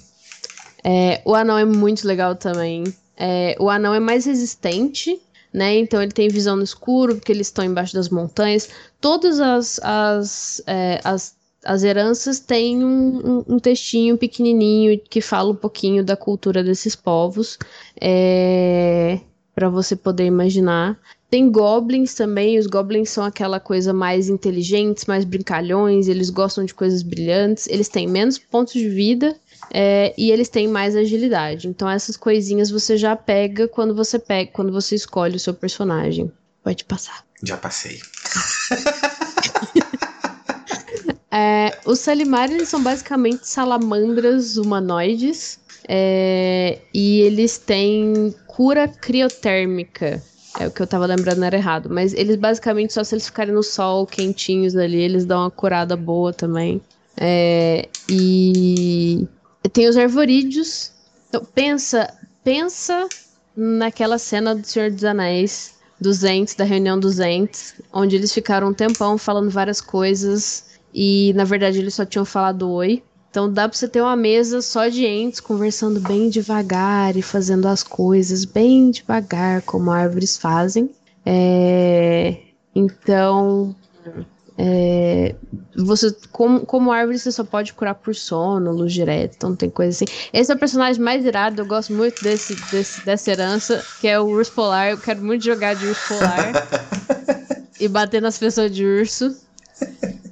É, o anão é muito legal também. É, o anão é mais resistente, né? Então ele tem visão no escuro, porque eles estão embaixo das montanhas. Todas as, as, é, as as heranças têm um, um, um, textinho pequenininho que fala um pouquinho da cultura desses povos, é, para você poder imaginar. Tem goblins também, os goblins são aquela coisa mais inteligentes, mais brincalhões, eles gostam de coisas brilhantes, eles têm menos pontos de vida é, e eles têm mais agilidade. Então essas coisinhas você já pega quando você pega, quando você escolhe o seu personagem. Pode passar. Já passei. É, os Salimar, eles são basicamente salamandras humanoides. É, e eles têm cura criotérmica. É o que eu tava lembrando, era errado. Mas eles basicamente, só se eles ficarem no sol, quentinhos ali, eles dão uma curada boa também. É, e tem os arvorídeos. Então, pensa, pensa naquela cena do Senhor dos Anéis, dos Ents, da reunião dos Ents, onde eles ficaram um tempão falando várias coisas e na verdade eles só tinham falado oi. Então dá pra você ter uma mesa só de entes conversando bem devagar e fazendo as coisas bem devagar, como árvores fazem. É... Então, é... você como, como árvore você só pode curar por sono, luz direta, então tem coisa assim. Esse é o personagem mais irado, eu gosto muito desse, desse, dessa herança, que é o urso polar. Eu quero muito jogar de urso polar [LAUGHS] e bater nas pessoas de urso.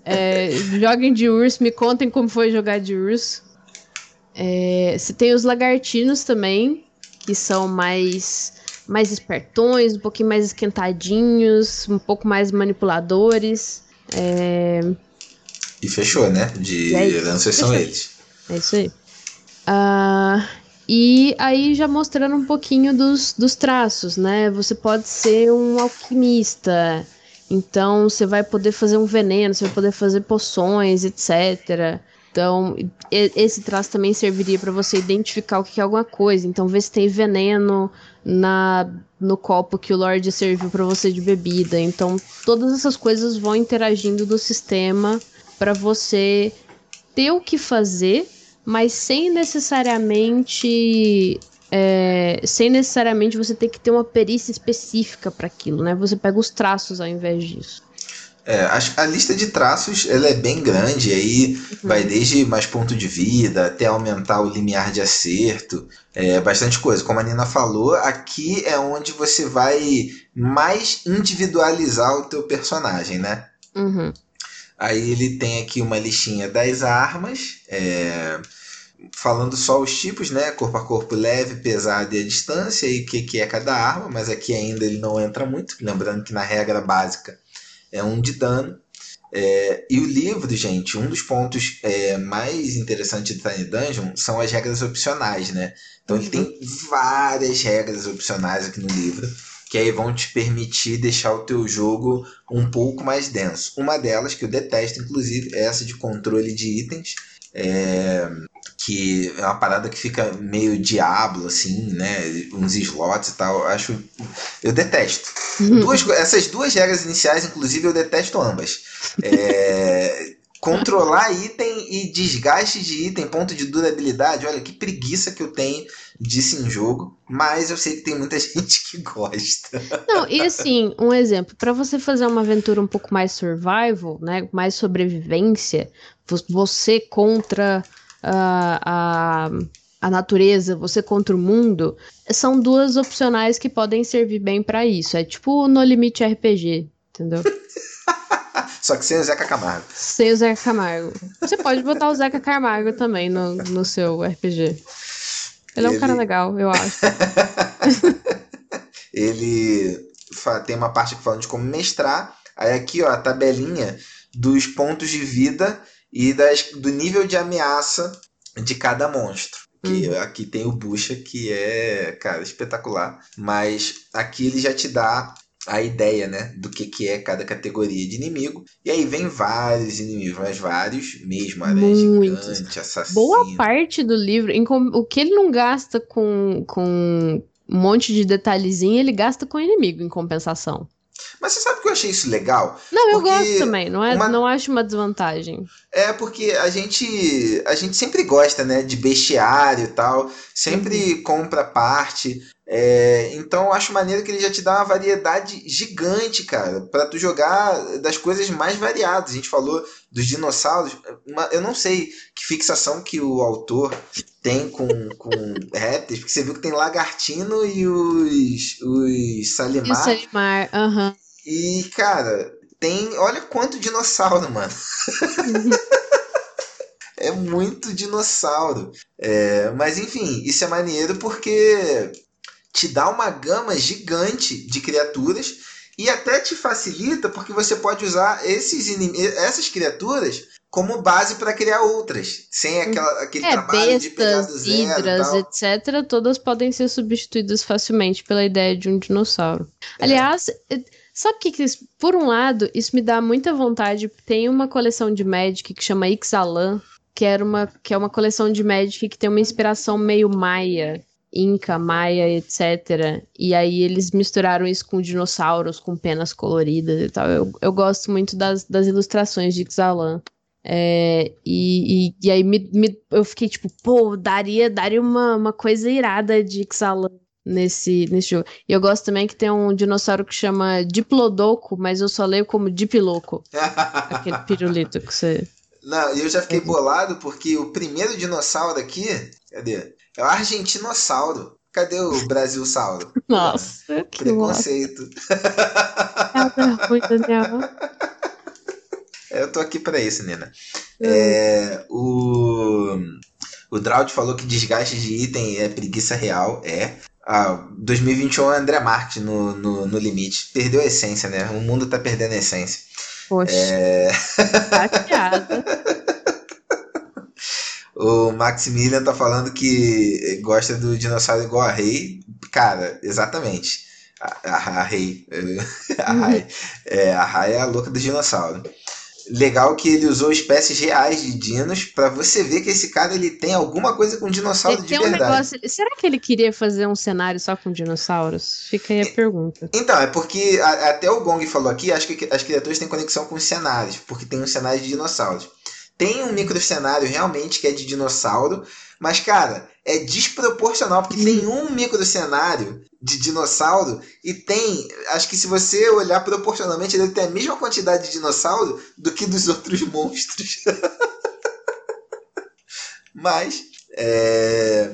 É, joguem de urso, me contem como foi jogar de urso. É, você tem os lagartinos também, que são mais mais espertões, um pouquinho mais esquentadinhos, um pouco mais manipuladores. É... E fechou, né? De é heranças são eles. É isso aí. Uh, e aí já mostrando um pouquinho dos, dos traços, né? Você pode ser um alquimista, então você vai poder fazer um veneno, você vai poder fazer poções, etc. Então, esse traço também serviria para você identificar o que é alguma coisa. Então, ver se tem veneno na no copo que o Lorde serviu para você de bebida. Então, todas essas coisas vão interagindo do sistema para você ter o que fazer, mas sem necessariamente é, sem necessariamente você ter que ter uma perícia específica para aquilo, né? Você pega os traços ao invés disso. É, a, a, lista de traços ela é bem grande, aí uhum. vai desde mais ponto de vida até aumentar o limiar de acerto, é bastante coisa. Como a Nina falou, aqui é onde você vai mais individualizar o teu personagem, né? Uhum. Aí ele tem aqui uma listinha das armas, é, falando só os tipos, né? Corpo a corpo leve, pesado e a distância, e o que, que é cada arma, mas aqui ainda ele não entra muito, lembrando que na regra básica é um de dano. É, e o livro, gente, um dos pontos é, mais interessantes do Tiny Dungeon são as regras opcionais, né? Então ele tem várias regras opcionais aqui no livro que aí vão te permitir deixar o teu jogo um pouco mais denso. Uma delas, que eu detesto, inclusive, é essa de controle de itens. É, que é uma parada que fica meio diablo, assim, né? Uns slots e tal. Eu acho. Eu detesto. Uhum. Duas, essas duas regras iniciais, inclusive, eu detesto ambas. É, [LAUGHS] controlar item e desgaste de item, ponto de durabilidade. Olha que preguiça que eu tenho disso em jogo. Mas eu sei que tem muita [LAUGHS] gente que gosta. Não, e assim, um exemplo, para você fazer uma aventura um pouco mais survival, né, mais sobrevivência, você contra a, a, a natureza, você contra o mundo, são duas opcionais que podem servir bem para isso. É tipo No Limite RPG, entendeu? [LAUGHS] Só que sem o Zeca Camargo. Sem o Zeca Camargo. Você pode botar o Zeca Camargo também no, no seu RPG. Ele é um cara legal, eu acho. [LAUGHS] ele tem uma parte que falando de como mestrar. Aí aqui, ó, a tabelinha dos pontos de vida e das, do nível de ameaça de cada monstro. Que Uhum. aqui tem o Bucha, que é, cara, espetacular. Mas aqui ele já te dá a ideia, né, do que, que é cada categoria de inimigo. E aí vem vários inimigos, mas vários mesmo. Aranha gigante, assassino. Boa parte do livro, o que ele não gasta com, com um monte de detalhezinho, ele gasta com o inimigo em compensação. Mas você sabe que eu achei isso legal? Não, eu Porque gosto também, não, é, uma- não acho uma desvantagem. É porque a gente a gente sempre gosta, né, de bestiário e tal, sempre compra parte. É, então eu acho maneiro que ele já te dá uma variedade gigante, cara, pra tu jogar das coisas mais variadas. A gente falou dos dinossauros, uma- eu não sei que fixação que o autor tem com, com [LAUGHS] répteis, porque você viu que tem lagartino e os, os salimar. Isso aí, Mar, aham. E, cara, tem. Olha quanto dinossauro, mano. [LAUGHS] é muito dinossauro. É, mas enfim, isso é maneiro porque te dá uma gama gigante de criaturas e até te facilita porque você pode usar esses inim- essas criaturas como base para criar outras, sem aquela, aquele É, trabalho de pegar do bestas, zero hidras, etc., todas podem ser substituídas facilmente pela ideia de um dinossauro. É. Aliás, sabe o que, por um lado, isso me dá muita vontade. Tem uma coleção de Magic que chama Ixalan, que, era uma, que é uma coleção de Magic que tem uma inspiração meio maia, Inca, Maia, etc. E aí eles misturaram isso com dinossauros, com penas coloridas e tal. Eu, eu gosto muito das, das ilustrações de Ixalan. É, e, e, e aí me, me- eu fiquei tipo, pô, daria, daria uma, uma coisa irada de Ixalan nesse, nesse jogo. E eu gosto também que tem um dinossauro que chama Diplodoco, mas eu só leio como Dipiloco. [LAUGHS] Aquele pirulito que você. Não, e eu já fiquei Uhum. bolado porque o primeiro dinossauro aqui, cadê? É o argentinossauro. Cadê o [LAUGHS] Brasilsauro? Nossa, que bosta. Preconceito. Nada ruim, Daniel. É, Eu tô aqui pra isso, Nina. É, o o Draud falou que desgaste de item é preguiça real. É. Ah, 2021 é André Marques no, no, no limite. Perdeu a essência, né? O mundo tá perdendo a essência. Poxa, É, chateada. [LAUGHS] o Maximilian tá falando que gosta do dinossauro igual a Rei. Cara, exatamente. A, Rei. [LAUGHS] A Rai. É, a Rai é a louca do dinossauro. Legal que ele usou espécies reais de dinos pra você ver que esse cara ele tem alguma coisa com dinossauro Ele de tem um verdade. negócio. Será que ele queria fazer um cenário só com dinossauros? Fica aí a pergunta. Então, é porque a- até o Gong falou aqui, acho que as criaturas têm conexão com os cenários, porque tem um cenário de dinossauros. Tem um micro cenário realmente que é de dinossauro, mas, cara, é desproporcional, porque tem um micro cenário de dinossauro e tem. Acho que se você olhar proporcionalmente, ele tem a mesma quantidade de dinossauro do que dos outros [LAUGHS] monstros. mas. É...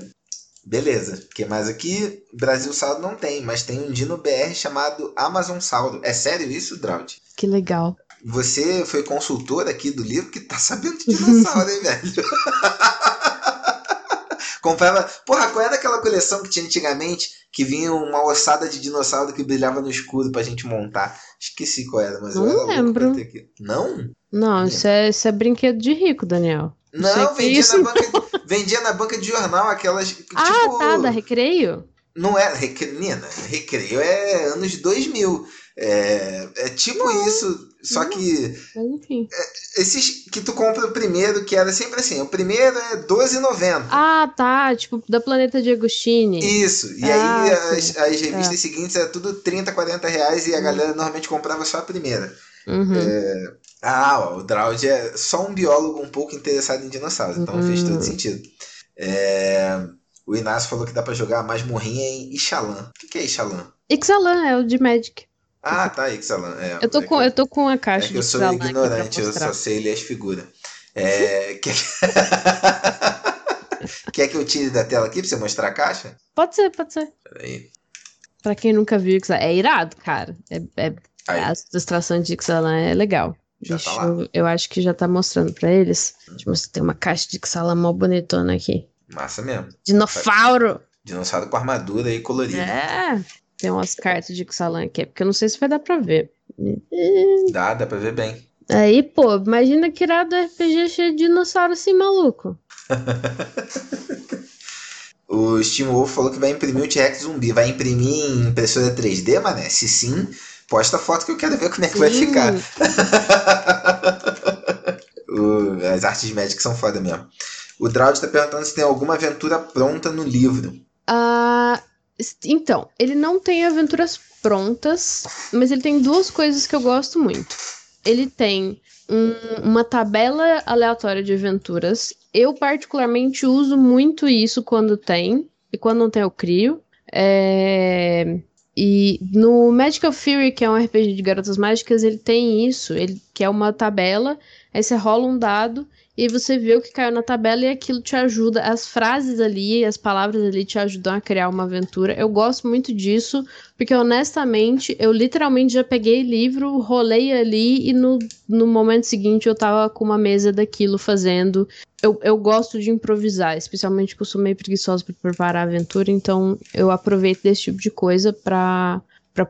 Beleza, o que mais aqui? Brasil Sauro não tem, mas tem um Dino BR chamado Amazon Sauro. É sério isso, Draud? Que legal. Você foi consultor aqui do livro que tá sabendo de dinossauro, hein, velho? [LAUGHS] Comprava. Porra, qual era aquela coleção que tinha antigamente que vinha uma ossada de dinossauro que brilhava no escuro pra gente montar? Esqueci qual era, mas Não eu era lembro. pra ter aquilo. Não? Não, isso é, isso é brinquedo de rico, Daniel. Não, vendia isso. na, banca, [LAUGHS] vendia na banca de jornal aquelas. Ah, tipo, tá, da Recreio? Não é. Recre... Nina, recreio é anos 2000. É, é tipo isso, só que Mas enfim. esses que tu compra o primeiro, que era sempre assim, o primeiro é R$12,90. Ah, tá, tipo, da Planeta de Agostini. Isso, e Ah, aí as, as revistas seguintes era tudo 30, 40 reais e a galera normalmente comprava só a primeira. Uhum. Ah, ó, o Draud é só um biólogo um pouco interessado em dinossauros, então Uhum. fez todo sentido. É, o Inácio falou que dá pra jogar a masmorrinha em Ixalan. O que, que é Ixalan? Ixalan é o de Magic. Ah, tá, Ixalan. É, Eu tô, é com, que- eu tô com a É caixa que de eu sou Ixalan ignorante, eu só sei ler as figuras. É, [LAUGHS] quer... quer que eu tire da tela aqui pra você mostrar a caixa? Pode ser, pode ser. Peraí. Pra quem nunca viu Ixalan, é irado, cara. É, é, Aí, a ilustração de Ixalan é legal. Já Deixa tá eu, eu acho que já tá mostrando pra eles. Deixa eu mostrar, tem uma caixa de Ixalan mó bonitona aqui. massa mesmo. Dinofauro! Dinossauro com armadura aí colorida. É, tem umas cartas de Ixalan aqui, porque eu não sei se vai dar pra ver. Dá, dá pra ver bem. Aí, pô, imagina que irado RPG cheio de dinossauro assim, maluco. [LAUGHS] O Steam Wolf falou que vai imprimir o T-Rex zumbi. Vai imprimir em impressora 3D, mané? Se sim, posta a foto que eu quero ver como é que vai Sim. ficar. [LAUGHS] O- as artes médicas são foda mesmo. O Draud tá perguntando se tem alguma aventura pronta no livro. Ah, então, ele não tem aventuras prontas, mas ele tem duas coisas que eu gosto muito. Ele tem um- uma tabela aleatória de aventuras. Eu, particularmente, uso muito isso quando tem, e quando não tem, eu crio. É, E no Magical Fury, que é um RPG de garotas mágicas, ele tem isso, ele que é uma tabela, aí você rola um dado e você vê o que caiu na tabela e aquilo te ajuda, as frases ali, as palavras ali te ajudam a criar uma aventura. Eu gosto muito disso, porque honestamente, eu literalmente já peguei livro, rolei ali e no, no momento seguinte eu tava com uma mesa daquilo fazendo. Eu, eu gosto de improvisar, especialmente que eu sou meio preguiçosa para preparar a aventura, então eu aproveito desse tipo de coisa para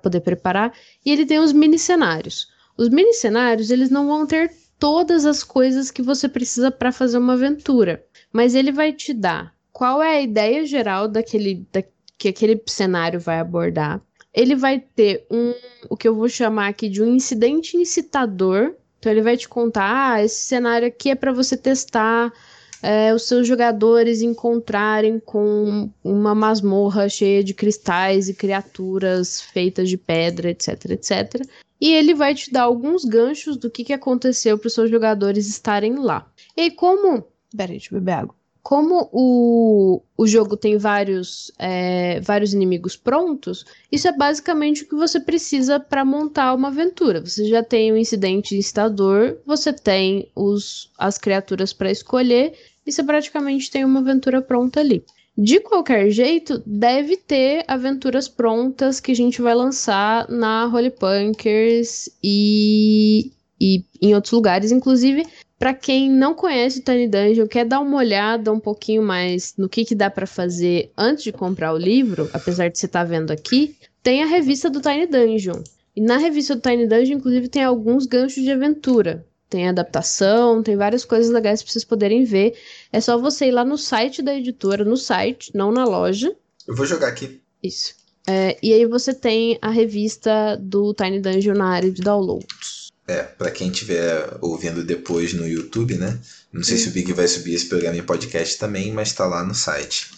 poder preparar. E ele tem os mini cenários. Os mini cenários, eles não vão ter todas as coisas que você precisa para fazer uma aventura, mas ele vai te dar qual é a ideia geral daquele da, que aquele cenário vai abordar. Ele vai ter um o que eu vou chamar aqui de um incidente incitador. Então ele vai te contar, ah, esse cenário aqui é para você testar é, os seus jogadores encontrarem com uma masmorra cheia de cristais e criaturas feitas de pedra, etc, etc. E ele vai te dar alguns ganchos do que, que aconteceu para os seus jogadores estarem lá. E como. Peraí, deixa eu beber água. Como o, o jogo tem vários, é, vários inimigos prontos, isso é basicamente o que você precisa para montar uma aventura. Você já tem o incidente incitador, você tem os, as criaturas para escolher, e você praticamente tem uma aventura pronta ali. De qualquer jeito, deve ter aventuras prontas que a gente vai lançar na Holy Punkers e, e em outros lugares. Inclusive, para quem não conhece Tiny Dungeon, quer dar uma olhada um pouquinho mais no que, que dá para fazer antes de comprar o livro, apesar de você estar vendo aqui, tem a revista do Tiny Dungeon. E na revista do Tiny Dungeon, inclusive, tem alguns ganchos de aventura. Tem adaptação, tem várias coisas legais para vocês poderem ver. É só você ir lá no site da editora, no site, não na loja. Eu vou jogar aqui. Isso. É, e aí você tem a revista do Tiny Dungeon na área de downloads. É, pra quem estiver ouvindo depois no YouTube, né? Não sei se o Big vai subir esse programa em podcast também, mas tá lá no site.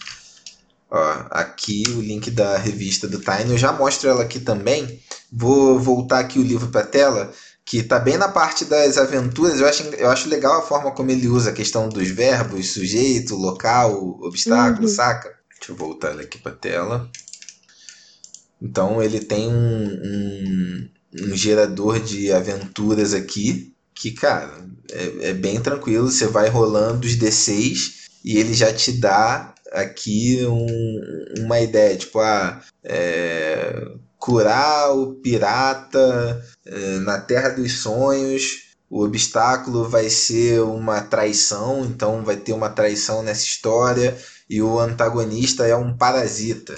Ó, aqui o link da revista do Tiny. Eu já mostro ela aqui também. Vou voltar aqui o livro pra tela, que tá bem na parte das aventuras. Eu acho, eu acho legal a forma como ele usa a questão dos verbos, sujeito, local, obstáculo, Uhum. saca? Deixa eu voltar ele aqui pra tela. Então ele tem um, um, um gerador de aventuras aqui que, cara, é, é bem tranquilo. Você vai rolando os D6 e ele já te dá aqui um- uma ideia, tipo, ah, é, curar o pirata é, na Terra dos Sonhos. O obstáculo vai ser uma traição, então vai ter uma traição nessa história. e o antagonista é um parasita.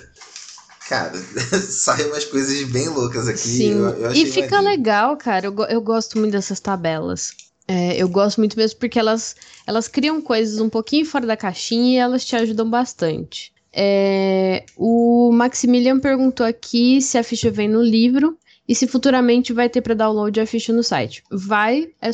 Cara, [LAUGHS] saem umas coisas bem loucas aqui. Sim, eu, eu e fica legal, cara. Eu, eu gosto muito dessas tabelas. É, eu gosto muito mesmo porque elas, elas criam coisas um pouquinho fora da caixinha e elas te ajudam bastante. É, o Maximilian perguntou aqui se a ficha vem no livro e se futuramente vai ter para download a ficha no site. Vai, é,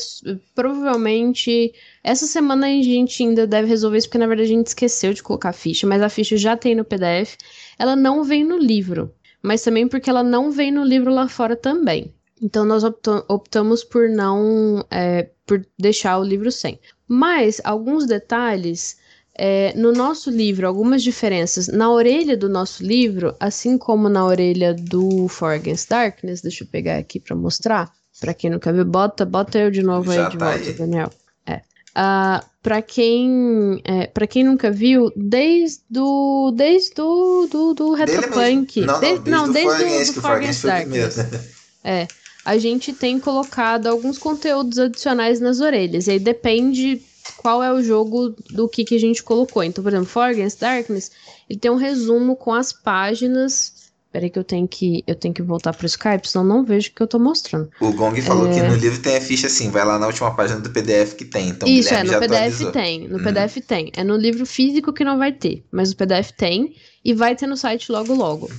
provavelmente essa semana a gente ainda deve resolver isso porque na verdade a gente esqueceu de colocar a ficha, mas a ficha já tem no PDF. Ela não vem no livro, mas também porque ela não vem no livro lá fora também. Então nós optamos por não é, por deixar o livro sem. Mas alguns detalhes é, no nosso livro, algumas diferenças. Na orelha do nosso livro, assim como na orelha do For Against Darkness, deixa eu pegar aqui para mostrar. Para quem nunca viu, bota, bota eu de novo Já aí de tá volta, aí. Daniel. É. Uh, ah, para quem é, para quem nunca viu, desde do desde do, do, do Retropunk, não, não, desde, não, não, desde do, do Against Darkness. É, a gente tem colocado alguns conteúdos adicionais nas orelhas. E aí depende qual é o jogo do que, que a gente colocou. Então, por exemplo, For Against Darkness, ele tem um resumo com as páginas. Peraí que eu tenho que eu tenho que voltar pro Skype, senão não vejo o que eu tô mostrando. O Gong falou é... que no livro tem a ficha assim, vai lá na última página do PDF que tem. Então, Isso, é, no PDF atualizou. tem. No uhum. PDF tem. É no livro físico que não vai ter, mas no PDF tem e vai ter no site logo logo.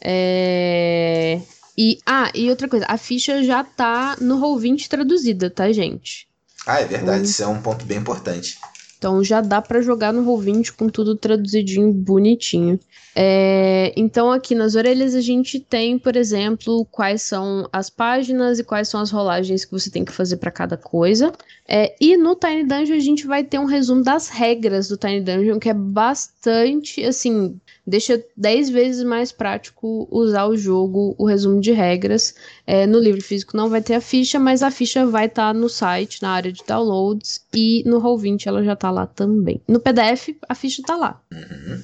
É... E, ah, e outra coisa, a ficha já tá no Roll20 traduzida, tá, gente? Ah, é verdade, então, isso é um ponto bem importante. Então já dá para jogar no Roll20 com tudo traduzidinho bonitinho. É, então aqui nas orelhas a gente tem, por exemplo, quais são as páginas e quais são as rolagens que você tem que fazer para cada coisa. É, e no Tiny Dungeon a gente vai ter um resumo das regras do Tiny Dungeon, que é bastante, assim, deixa 10 vezes mais prático usar o jogo, o resumo de regras. É, no livro físico não vai ter a ficha, mas a ficha vai estar tá no site, na área de downloads, e no Roll20 ela já está lá também. No PDF, a ficha está lá. Uhum.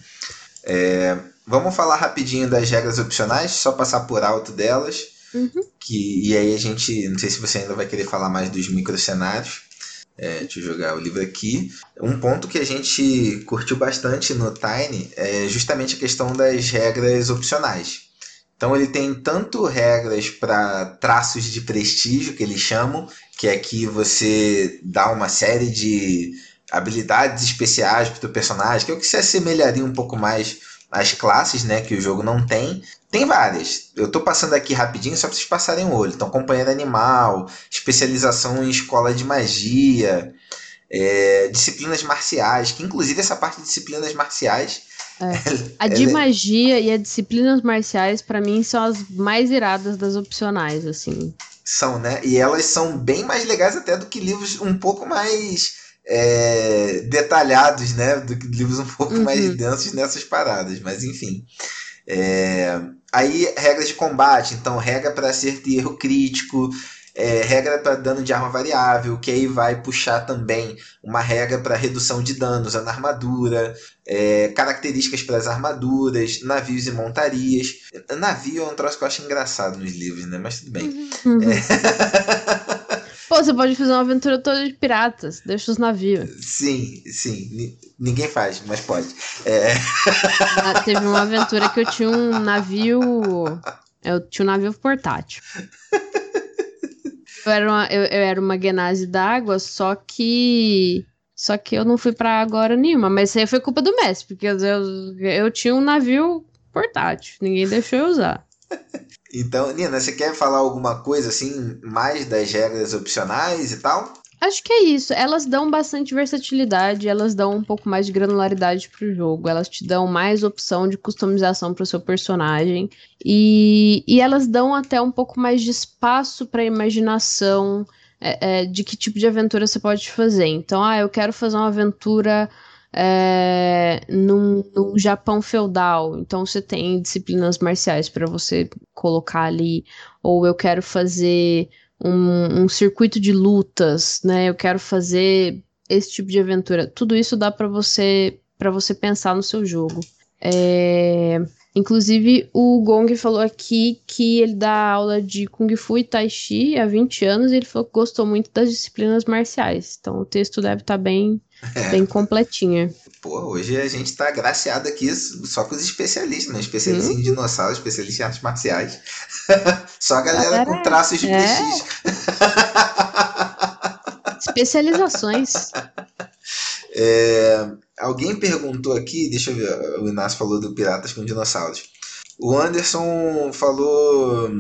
É, vamos falar rapidinho das regras opcionais, só passar por alto delas. Uhum. Que, e aí a gente, não sei se você ainda vai querer falar mais dos microcenários. É, deixa eu jogar o livro aqui. Um ponto que a gente curtiu bastante no Tiny é justamente a questão das regras opcionais. Então ele tem tanto regras para traços de prestígio, que eles chamam, que é que você dá uma série de habilidades especiais para o personagem, que é o que se assemelharia um pouco mais às classes, né, que o jogo não tem. Tem várias. Eu estou passando aqui rapidinho só para vocês passarem o olho. Então, companheiro animal, especialização em escola de magia, é, disciplinas marciais, que inclusive essa parte de disciplinas marciais. É. [LAUGHS] a de magia e a disciplinas marciais, para mim, são as mais iradas das opcionais, assim. São, né? E elas são bem mais legais até do que livros um pouco mais é, detalhados, né? Do que livros um pouco uhum. mais densos nessas paradas. Mas enfim. É, aí, regras de combate. Então, regra para acerto e erro crítico. É, regra para dano de arma variável, que aí vai puxar também uma regra para redução de danos na armadura, é, características para as armaduras, navios e montarias. Navio é um troço que eu acho engraçado nos livros, né? Mas tudo bem. Uhum. É... [LAUGHS] Pô, você pode fazer uma aventura toda de piratas, deixa os navios. Sim, sim. Ninguém faz, mas pode. É... Ah, teve uma aventura que eu tinha um navio. Eu tinha um navio portátil. Eu era uma, eu, eu era uma Genase d'água, só que. Só que eu não fui pra agora nenhuma. Mas isso aí foi culpa do mestre, porque eu, eu, eu tinha um navio portátil. Ninguém deixou eu usar. Então, Nina, você quer falar alguma coisa assim, mais das regras opcionais e tal? Acho que é isso. Elas dão bastante versatilidade, elas dão um pouco mais de granularidade pro jogo, elas te dão mais opção de customização pro seu personagem e, e elas dão até um pouco mais de espaço para imaginação é, é, de que tipo de aventura você pode fazer. Então, ah, eu quero fazer uma aventura é, num, num, Japão feudal. Então você tem disciplinas marciais para você colocar ali. Ou eu quero fazer um, um, circuito de lutas, né? Eu quero fazer esse tipo de aventura. Tudo isso dá para você para você pensar no seu jogo. É, Inclusive, o Gong falou aqui que ele dá aula de Kung Fu e Tai Chi há 20 anos e ele falou que gostou muito das disciplinas marciais. Então o texto deve estar tá bem, é. bem completinho. Pô, hoje a gente tá agraciado aqui só com os especialistas, né? Especialista hum. em dinossauros, especialista em artes marciais. [LAUGHS] só a galera, galera com traços de é. [LAUGHS] Especializações. É, alguém perguntou aqui, deixa eu ver, o Inácio falou do Piratas com Dinossauros. O Anderson falou.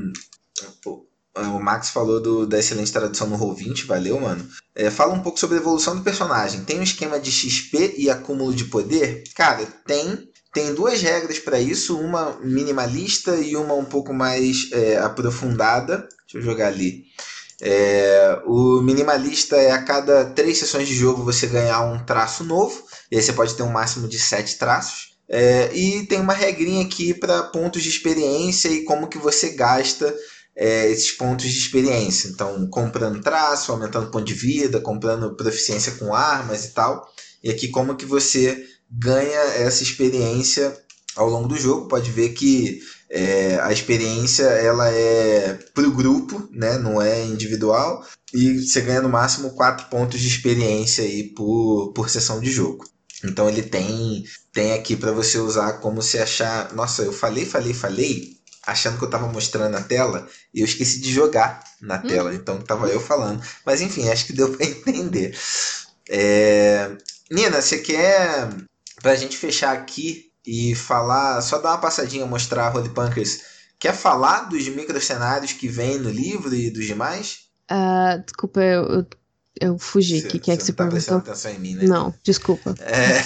O Max falou do, da excelente tradução no Roll20, valeu, mano. É, fala um pouco sobre a evolução do personagem. Tem um esquema de XP e acúmulo de poder? Cara, tem. Tem duas regras para isso, uma minimalista e uma um pouco mais é, aprofundada. Deixa eu jogar ali. É, o minimalista é a cada três sessões de jogo você ganhar um traço novo. E aí você pode ter um máximo de sete traços. É, e tem uma regrinha aqui para pontos de experiência e como que você gasta é, esses pontos de experiência. Então, comprando traço, aumentando ponto de vida, comprando proficiência com armas e tal. E aqui como que você ganha essa experiência ao longo do jogo. Pode ver que é, a experiência ela é para o grupo, né? não é individual, e você ganha no máximo 4 pontos de experiência aí por, por sessão de jogo. Então ele tem tem aqui para você usar como se achar. Nossa, eu falei, falei, falei, achando que eu estava mostrando na tela e eu esqueci de jogar na hum. tela. Então tava eu falando. Mas enfim, acho que deu para [LAUGHS] entender. É... Nina, você quer para a gente fechar aqui e falar, só dar uma passadinha, mostrar a Holy Punkers. Quer falar dos microcenários que vem no livro e dos demais? Uh, desculpa, eu, eu, eu fugi. O que, que é que você tá perguntou? atenção em mim, né? Não, desculpa. É...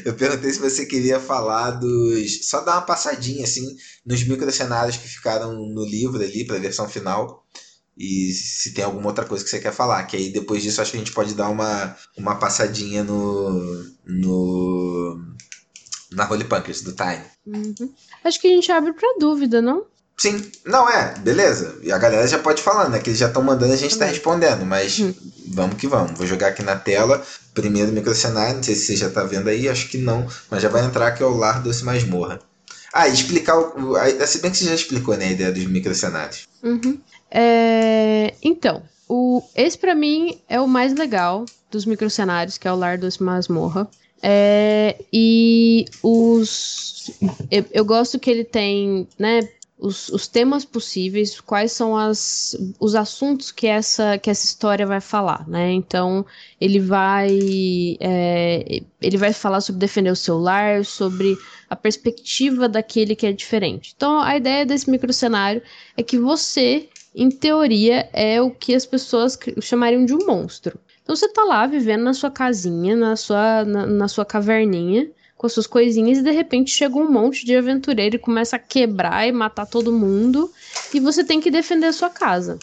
[LAUGHS] eu perguntei se você queria falar dos. Só dar uma passadinha assim nos microcenários que ficaram no livro ali para a versão final e se tem alguma outra coisa que você quer falar, que aí depois disso acho que a gente pode dar uma, uma passadinha no, no na Holy Punkers do Time. Uhum. Acho que a gente abre para dúvida, não? Sim, não é, beleza. E a galera já pode falar, né? Que eles já estão mandando, a gente está respondendo, mas uhum. vamos que vamos. Vou jogar aqui na tela, primeiro microcenário, não sei se você já está vendo aí, acho que não, mas já vai entrar que é o Lar Doce Masmorra. Ah, e explicar, o, se bem que você já explicou né, a ideia dos microcenários. Uhum. É, então, o, esse para mim é o mais legal dos microcenários, que é o Lar dos Masmorra. É, e os. Eu, eu, gosto que ele tem, né? Os, os temas possíveis, quais são as, os assuntos que essa, que essa história vai falar, né? Então, ele vai, é, ele vai falar sobre defender o seu lar, sobre a perspectiva daquele que é diferente. Então, a ideia desse microcenário é que você em teoria, é o que as pessoas chamariam de um monstro. Então você tá lá vivendo na sua casinha, na sua, na, na sua caverninha, com as suas coisinhas, e de repente chega um monte de aventureiro e começa a quebrar e matar todo mundo, e você tem que defender a sua casa.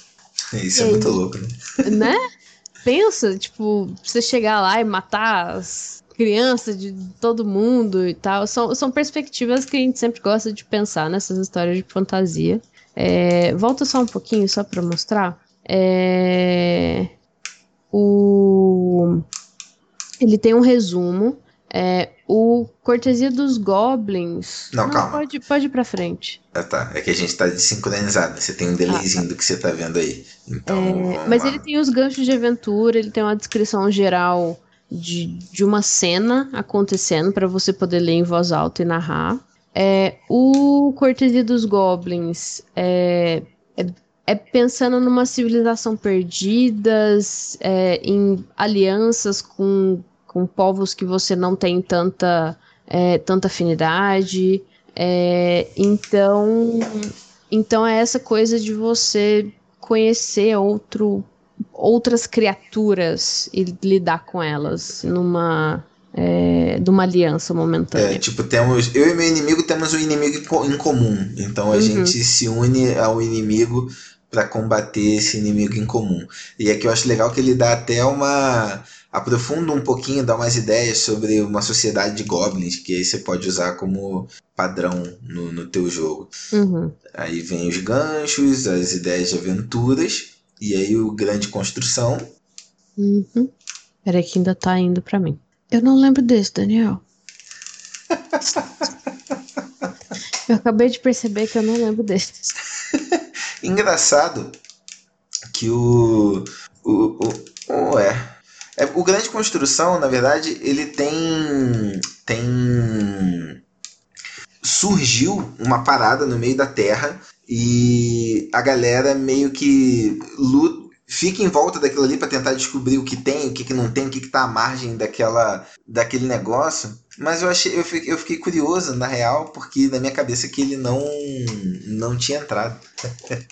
Isso e é aí, muito louco, né? [LAUGHS] Né? [LAUGHS] Pensa, tipo, você chegar lá e matar as crianças de todo mundo e tal. São, são perspectivas que a gente sempre gosta de pensar nessas histórias de fantasia. É, volta só um pouquinho, só para mostrar. É, o, ele tem um resumo. É, o Cortesia dos Goblins. Não, não, calma. Pode, pode ir pra frente. Ah, tá. É que a gente tá desincronizado. Você tem um delayzinho ah, tá. do que você tá vendo aí. Então. É, mas lá. ele tem os ganchos de aventura, ele tem uma descrição geral de, de uma cena acontecendo para você poder ler em voz alta e narrar. É, o Cortesia dos Goblins é, é, é, pensando numa civilização perdidas, é, em alianças com, com povos que você não tem tanta, é, tanta afinidade. É, então, então é essa coisa de você conhecer outro, outras criaturas e lidar com elas numa é, de uma aliança momentânea. É, tipo, temos. Eu e meu inimigo temos um inimigo em comum. Então a uhum. gente se une ao inimigo para combater esse inimigo em comum. E aqui eu acho legal que ele dá até uma. aprofunda um pouquinho, dá umas ideias sobre uma sociedade de goblins, que aí você pode usar como padrão no, no teu jogo. Uhum. Aí vem os ganchos, as ideias de aventuras, e aí o grande construção. Uhum. Peraí que ainda tá indo para mim. Eu não lembro desse, Daniel. [LAUGHS] Eu acabei de perceber que eu não lembro desses. Engraçado que o. O. O. o é. é. O Grande Construção, na verdade, ele tem. Tem. Surgiu uma parada no meio da Terra e a galera meio que luta, fica em volta daquilo ali para tentar descobrir o que tem, o que, que não tem, o que, que tá à margem daquela, daquele negócio. Mas eu achei, eu fiquei, eu fiquei curioso, na real, porque na minha cabeça que ele não, não tinha entrado. [LAUGHS]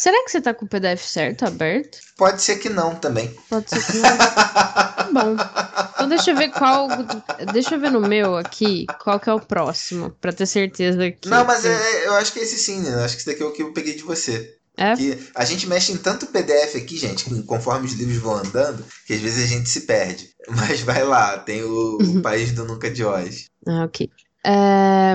Será que você tá com o PDF certo, aberto? Pode ser que não também. Pode ser que não. tá bom. Então deixa eu ver qual. Deixa eu ver no meu aqui qual que é o próximo, pra ter certeza que. Não, mas é, eu acho que é esse sim, né? Acho que esse daqui é o que eu peguei de você. É? Que a gente mexe em tanto PDF aqui, gente, conforme os livros vão andando, que às vezes a gente se perde. [LAUGHS] Mas vai lá, tem o, o País do Nunca de Oz. Ah, ok. É,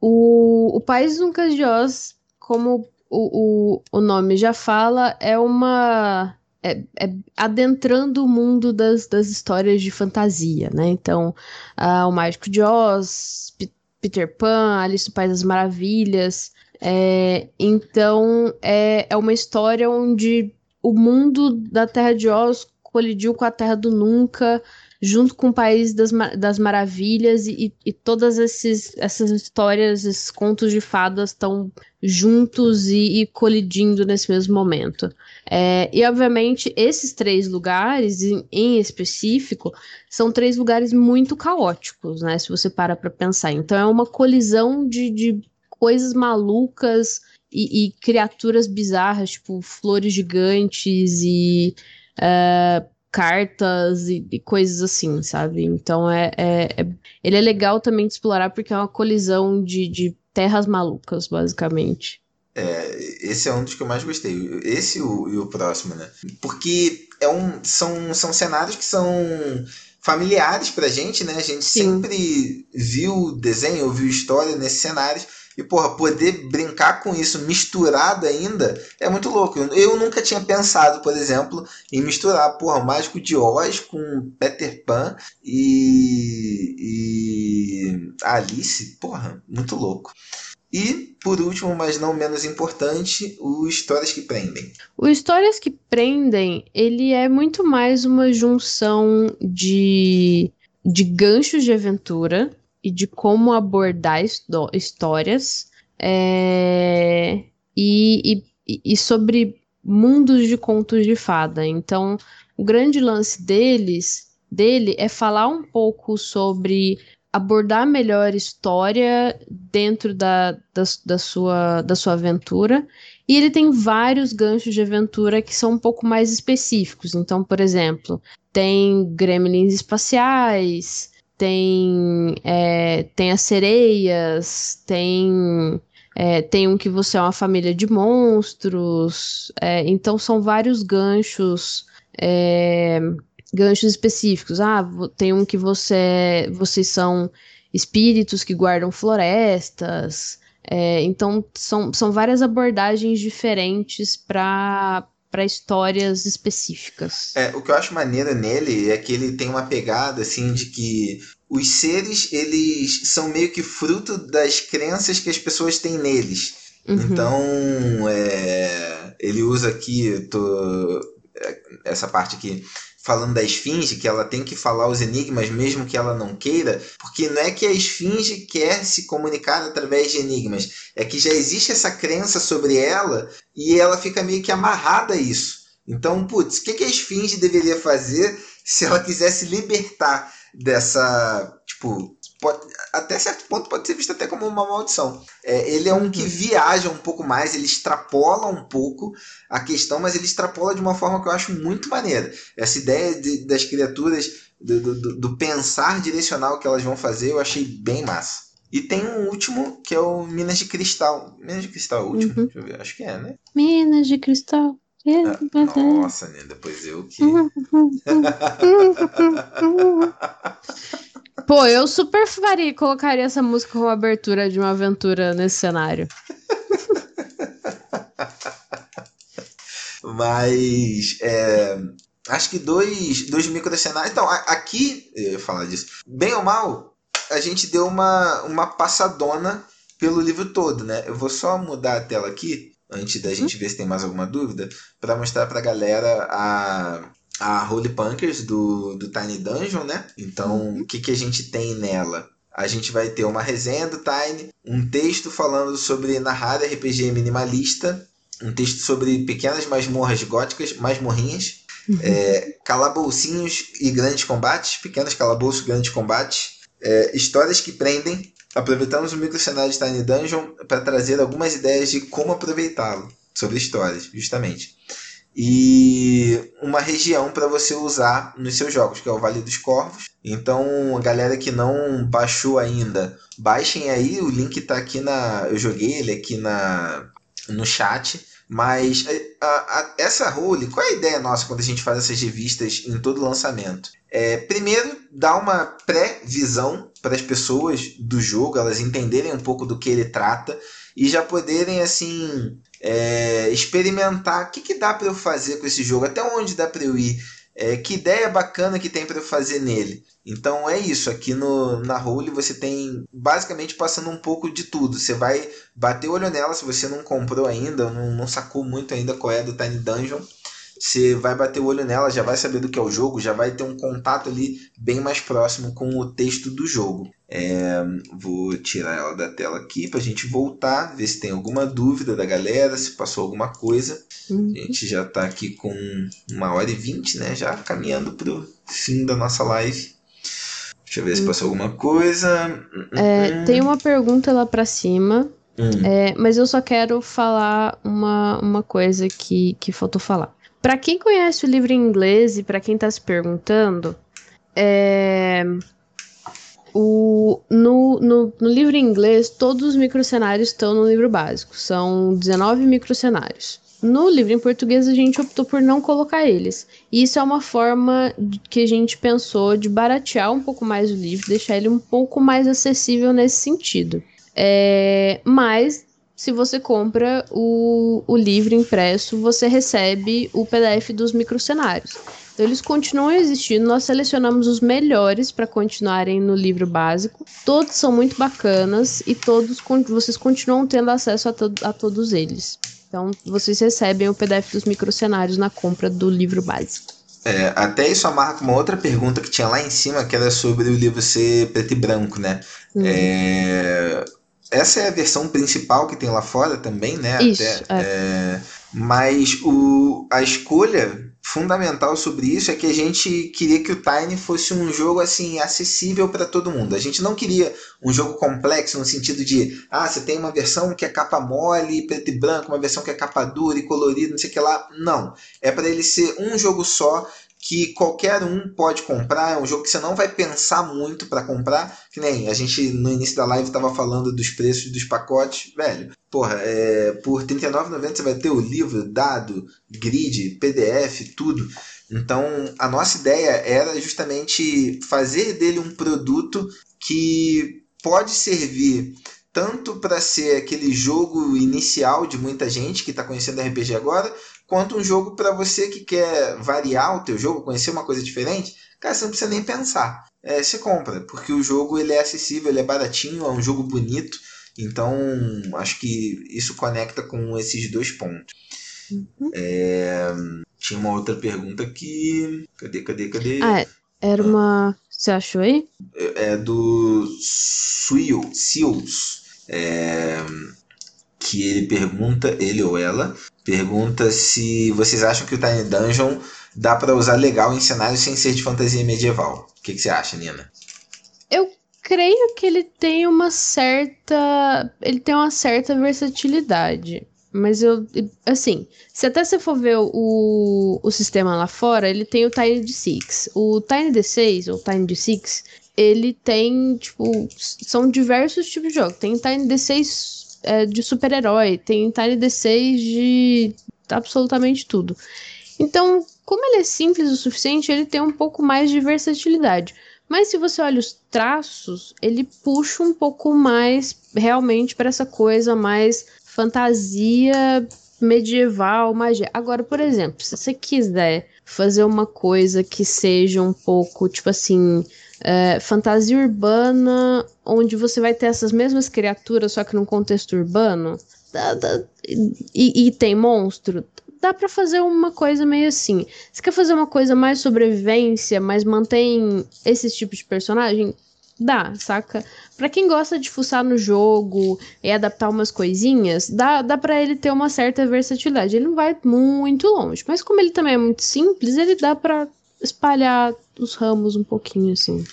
o, o País do Nunca de Oz, como o, o, o nome já fala, é uma. É, é adentrando o mundo das, das histórias de fantasia, né? Então, ah, o Mágico de Oz, P Peter Pan, Alice no País das Maravilhas. É, então, é, é uma história onde o mundo da Terra de Oz colidiu com a Terra do Nunca, junto com o País das, das Maravilhas, e, e todas esses, essas histórias, esses contos de fadas estão juntos e, e, colidindo nesse mesmo momento. É, e, obviamente, esses três lugares, em, em, específico, são três lugares muito caóticos, né? Se você para para pensar. Então, é uma colisão de, de coisas malucas e, e, criaturas bizarras, tipo flores gigantes e. Uh, cartas e, e, coisas assim, sabe? Então é, é, é, ele é legal também de explorar porque é uma colisão de, de terras malucas, basicamente. É, esse é um dos que eu mais gostei. Esse e o, e o próximo, né? Porque é um, são, são cenários que são familiares pra gente, né? A gente Sim. sempre viu desenho, ouviu história nesses cenários e, porra, poder brincar com isso misturado ainda é muito louco. Eu nunca tinha pensado, por exemplo, em misturar, porra, Mágico de Oz com Peter Pan e, e Alice. Porra, muito louco. E, por último, mas não menos importante, o Histórias que Prendem. O Histórias que Prendem, ele é muito mais uma junção de, de ganchos de aventura e de como abordar histórias é, e, e, e, sobre mundos de contos de fada. Então, o grande lance deles dele é falar um pouco sobre abordar melhor história dentro da, da, da, sua, da sua aventura. E ele tem vários ganchos de aventura que são um pouco mais específicos. Então, por exemplo, tem gremlins espaciais, tem, é, tem as sereias, tem, é, tem um que você é uma família de monstros, é, então são vários ganchos, é, ganchos específicos. Ah, tem um que você, vocês são espíritos que guardam florestas. É, então são, são várias abordagens diferentes para para histórias específicas. É, o que eu acho maneiro nele é que ele tem uma pegada assim de que os seres eles são meio que fruto das crenças que as pessoas têm neles. Uhum. Então, é, ele usa aqui tô, é, essa parte aqui falando da esfinge, que ela tem que falar os enigmas mesmo que ela não queira, porque não é que a esfinge quer se comunicar através de enigmas, é que já existe essa crença sobre ela e ela fica meio que amarrada a isso. Então, putz, o que, que a esfinge deveria fazer se ela quisesse libertar dessa, tipo, pode, até certo ponto pode ser visto até como uma maldição. É, ele é um que uhum. viaja um pouco mais, ele extrapola um pouco a questão, mas ele extrapola de uma forma que eu acho muito maneira. Essa ideia de, das criaturas, do, do, do, pensar direcional que elas vão fazer, eu achei bem massa. E tem um último, que é o Minas de Cristal. Minas de Cristal é o último? Uhum. Deixa eu ver, acho que é, né? Minas de Cristal. Ah, nossa, né? Depois eu que. [LAUGHS] [LAUGHS] Pô, eu super faria, colocaria essa música como abertura de uma aventura nesse cenário. [LAUGHS] Mas é, acho que dois, dois microcenários. Então, aqui, eu ia falar disso. Bem ou mal, a gente deu uma, uma passadona pelo livro todo, né? Eu vou só mudar a tela aqui, antes da gente ver se tem mais alguma dúvida, para mostrar pra galera a, a Holy Punkers do, do Tiny Dungeon, né? Então, o que, que a gente tem nela? A gente vai ter uma resenha do Tiny, um texto falando sobre narrar RPG minimalista, um texto sobre pequenas masmorras góticas, masmorrinhas, é, calaboucinhos e grandes combates, pequenos calabouços, grandes combates, é, histórias que prendem. Aproveitamos o microcenário de Tiny Dungeon para trazer algumas ideias de como aproveitá-lo, sobre histórias, justamente. E uma região para você usar nos seus jogos, que é o Vale dos Corvos. Então, a galera que não baixou ainda, baixem aí, o link está aqui na. Eu joguei ele aqui na, no chat. Mas a, a, essa role, qual é a ideia nossa quando a gente faz essas revistas em todo lançamento? É, primeiro, dar uma pré-visão para as pessoas do jogo, elas entenderem um pouco do que ele trata e já poderem assim é, experimentar o que, que dá para eu fazer com esse jogo, até onde dá para eu ir, é, que ideia bacana que tem para eu fazer nele. Então é isso, aqui no, na Role você tem basicamente passando um pouco de tudo. Você vai bater o olho nela se você não comprou ainda, não, não sacou muito ainda qual é do Tiny Dungeon. Você vai bater o olho nela, já vai saber do que é o jogo, já vai ter um contato ali bem mais próximo com o texto do jogo. É, vou tirar ela da tela aqui para a gente voltar, ver se tem alguma dúvida da galera, se passou alguma coisa. Uhum. A gente já está aqui com uma hora e vinte, né? Já caminhando para o fim da nossa live. Deixa eu ver se passou alguma coisa. É, hum. Tem uma pergunta lá pra cima. Hum. É, mas eu só quero falar uma, uma coisa que, que faltou falar. Para quem conhece o livro em inglês e para quem tá se perguntando, é, o, no, no, no, livro em inglês, todos os microcenários estão no livro básico. São 19 microcenários. No livro em português, a gente optou por não colocar eles. E isso é uma forma que a gente pensou de baratear um pouco mais o livro, deixar ele um pouco mais acessível nesse sentido. É, mas, se você compra o, o livro impresso, você recebe o PDF dos microcenários. Então, eles continuam existindo. Nós selecionamos os melhores para continuarem no livro básico. Todos são muito bacanas e todos vocês continuam tendo acesso a, to a todos eles. Então, vocês recebem o PDF dos microcenários na compra do livro básico. É, até isso amarra com uma outra pergunta que tinha lá em cima, que era sobre o livro ser preto e branco, né? É, essa é a versão principal que tem lá fora também, né? Isso, até, é. É, mas o, a escolha fundamental sobre isso é que a gente queria que o Tiny fosse um jogo assim acessível para todo mundo. A gente não queria um jogo complexo no sentido de, ah, você tem uma versão que é capa mole, preto e branco, uma versão que é capa dura e colorida, não sei o que lá. Não, é para ele ser um jogo só que qualquer um pode comprar, é um jogo que você não vai pensar muito para comprar, que nem a gente no início da live estava falando dos preços dos pacotes, velho. Porra, é, por R$39,90 você vai ter o livro, dado, grid, PDF, tudo. Então, a nossa ideia era justamente fazer dele um produto que pode servir tanto para ser aquele jogo inicial de muita gente que está conhecendo RPG agora, quanto um jogo para você que quer variar o teu jogo, conhecer uma coisa diferente, cara, você não precisa nem pensar. É, você compra, porque o jogo ele é acessível, ele é baratinho, é um jogo bonito. Então, acho que isso conecta com esses dois pontos. Uhum. É, tinha uma outra pergunta aqui. Cadê, cadê, cadê? Ah, era uma. Você achou aí? É, é do Seals. É, que ele pergunta, ele ou ela, pergunta se vocês acham que o Tiny Dungeon dá para usar legal em cenários sem ser de fantasia medieval. O que, que você acha, Nina? Eu creio que ele tem uma certa. Ele tem uma certa versatilidade. Mas eu. Assim, se até você for ver o, o sistema lá fora, ele tem o Tiny D6. O Tiny D6, ou Tiny D6, ele tem, tipo. São diversos tipos de jogos. Tem Tiny D6 é, de super-herói, tem Tiny D6 de absolutamente tudo. Então, como ele é simples o suficiente, ele tem um pouco mais de versatilidade. Mas se você olha os traços, ele puxa um pouco mais realmente para essa coisa mais fantasia medieval, magia. Agora, por exemplo, se você quiser fazer uma coisa que seja um pouco, tipo assim, é, fantasia urbana, onde você vai ter essas mesmas criaturas, só que num contexto urbano, dá, dá, e, e, tem monstro, dá para fazer uma coisa meio assim. Você quer fazer uma coisa mais sobrevivência, mas mantém esse tipo de personagem? Dá, saca? Pra quem gosta de fuçar no jogo e adaptar umas coisinhas, dá, dá pra ele ter uma certa versatilidade. Ele não vai muito longe, mas como ele também é muito simples, ele dá pra espalhar os ramos um pouquinho, assim.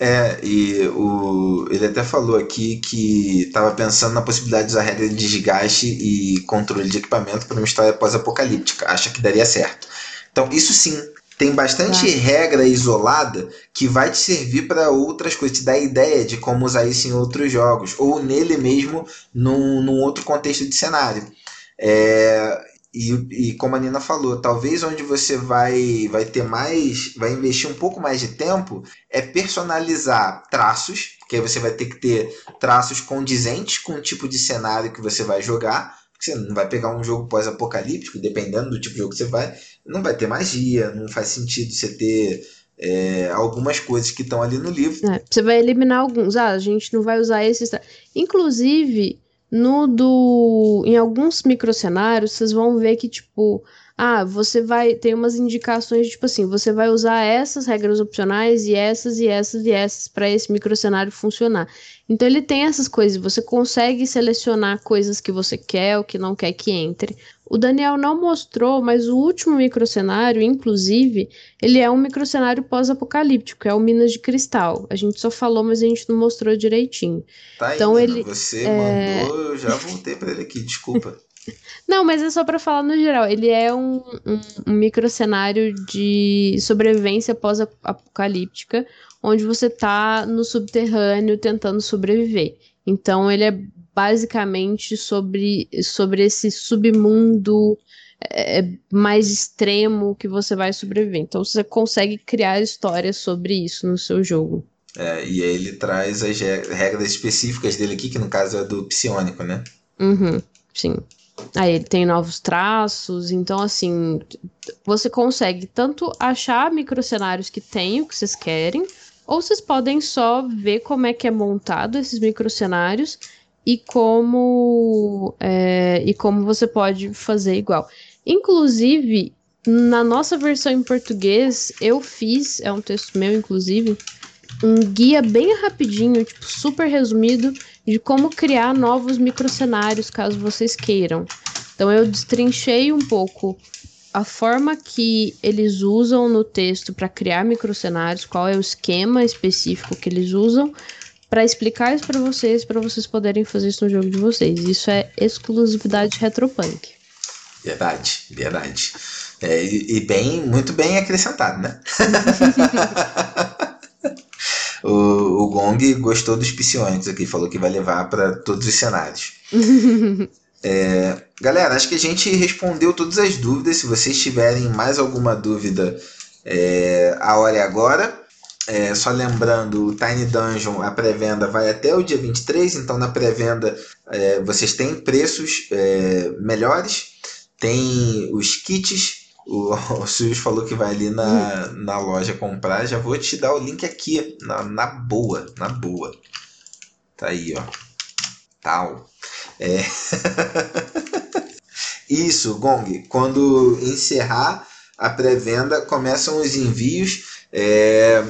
É, e o, ele até falou aqui que estava pensando na possibilidade de usar regra de desgaste e controle de equipamento para uma história pós-apocalíptica. Acha que daria certo. Então, isso sim, tem bastante tá. regra isolada que vai te servir para outras coisas, te dar ideia de como usar isso em outros jogos, ou nele mesmo, num, num outro contexto de cenário. É, e, e como a Nina falou, talvez onde você vai, vai ter mais, vai investir um pouco mais de tempo é personalizar traços, que aí você vai ter que ter traços condizentes com o tipo de cenário que você vai jogar. Você não vai pegar um jogo pós-apocalíptico, dependendo do tipo de jogo que você vai, não vai ter magia, não faz sentido você ter é, algumas coisas que estão ali no livro. É, você vai eliminar alguns. Ah, a gente não vai usar esses. Inclusive, no do. Em alguns microcenários, vocês vão ver que, tipo, ah, você vai. Tem umas indicações, tipo assim, você vai usar essas regras opcionais e essas e essas e essas para esse microcenário funcionar. Então ele tem essas coisas, você consegue selecionar coisas que você quer ou que não quer que entre. O Daniel não mostrou, mas o último microcenário, inclusive, ele é um microcenário pós-apocalíptico, é o Minas de Cristal. A gente só falou, mas a gente não mostrou direitinho. Tá então aí, ele você é... mandou, eu já voltei para ele aqui, desculpa. [LAUGHS] Não, mas é só para falar no geral. Ele é um, um, um microcenário de sobrevivência pós-apocalíptica, onde você tá no subterrâneo tentando sobreviver. Então ele é basicamente sobre, sobre esse submundo é, é, mais extremo que você vai sobreviver. Então você consegue criar histórias sobre isso no seu jogo. É, e aí ele traz as regras específicas dele aqui, que no caso é do psionico, né? Uhum, sim. Aí ele tem novos traços, então assim, você consegue tanto achar microcenários que tem o que vocês querem, ou vocês podem só ver como é que é montado esses microcenários e como é, e como você pode fazer igual. Inclusive, na nossa versão em português, eu fiz, é um texto meu, inclusive, um guia bem rapidinho, tipo, super resumido, de como criar novos microcenários, caso vocês queiram. Então eu destrinchei um pouco a forma que eles usam no texto para criar microcenários, qual é o esquema específico que eles usam, para explicar isso para vocês, para vocês poderem fazer isso no jogo de vocês. Isso é exclusividade retropunk. Verdade, verdade. É, e, bem, muito bem acrescentado, né? [LAUGHS] o, o Gong gostou dos psionicos aqui, falou que vai levar para todos os cenários. [LAUGHS] É, galera, acho que a gente respondeu todas as dúvidas. Se vocês tiverem mais alguma dúvida, é, a hora é agora. É, só lembrando, o Tiny Dungeon, a pré-venda vai até o dia 23, então na pré-venda é, vocês têm preços é, melhores, tem os kits, o, [LAUGHS] o Sirius falou que vai ali na, na loja comprar, já vou te dar o link aqui, na, na boa, na boa. Tá aí, ó. Tal. É. [LAUGHS] Isso, Gong. Quando encerrar a pré-venda, começam os envios. É...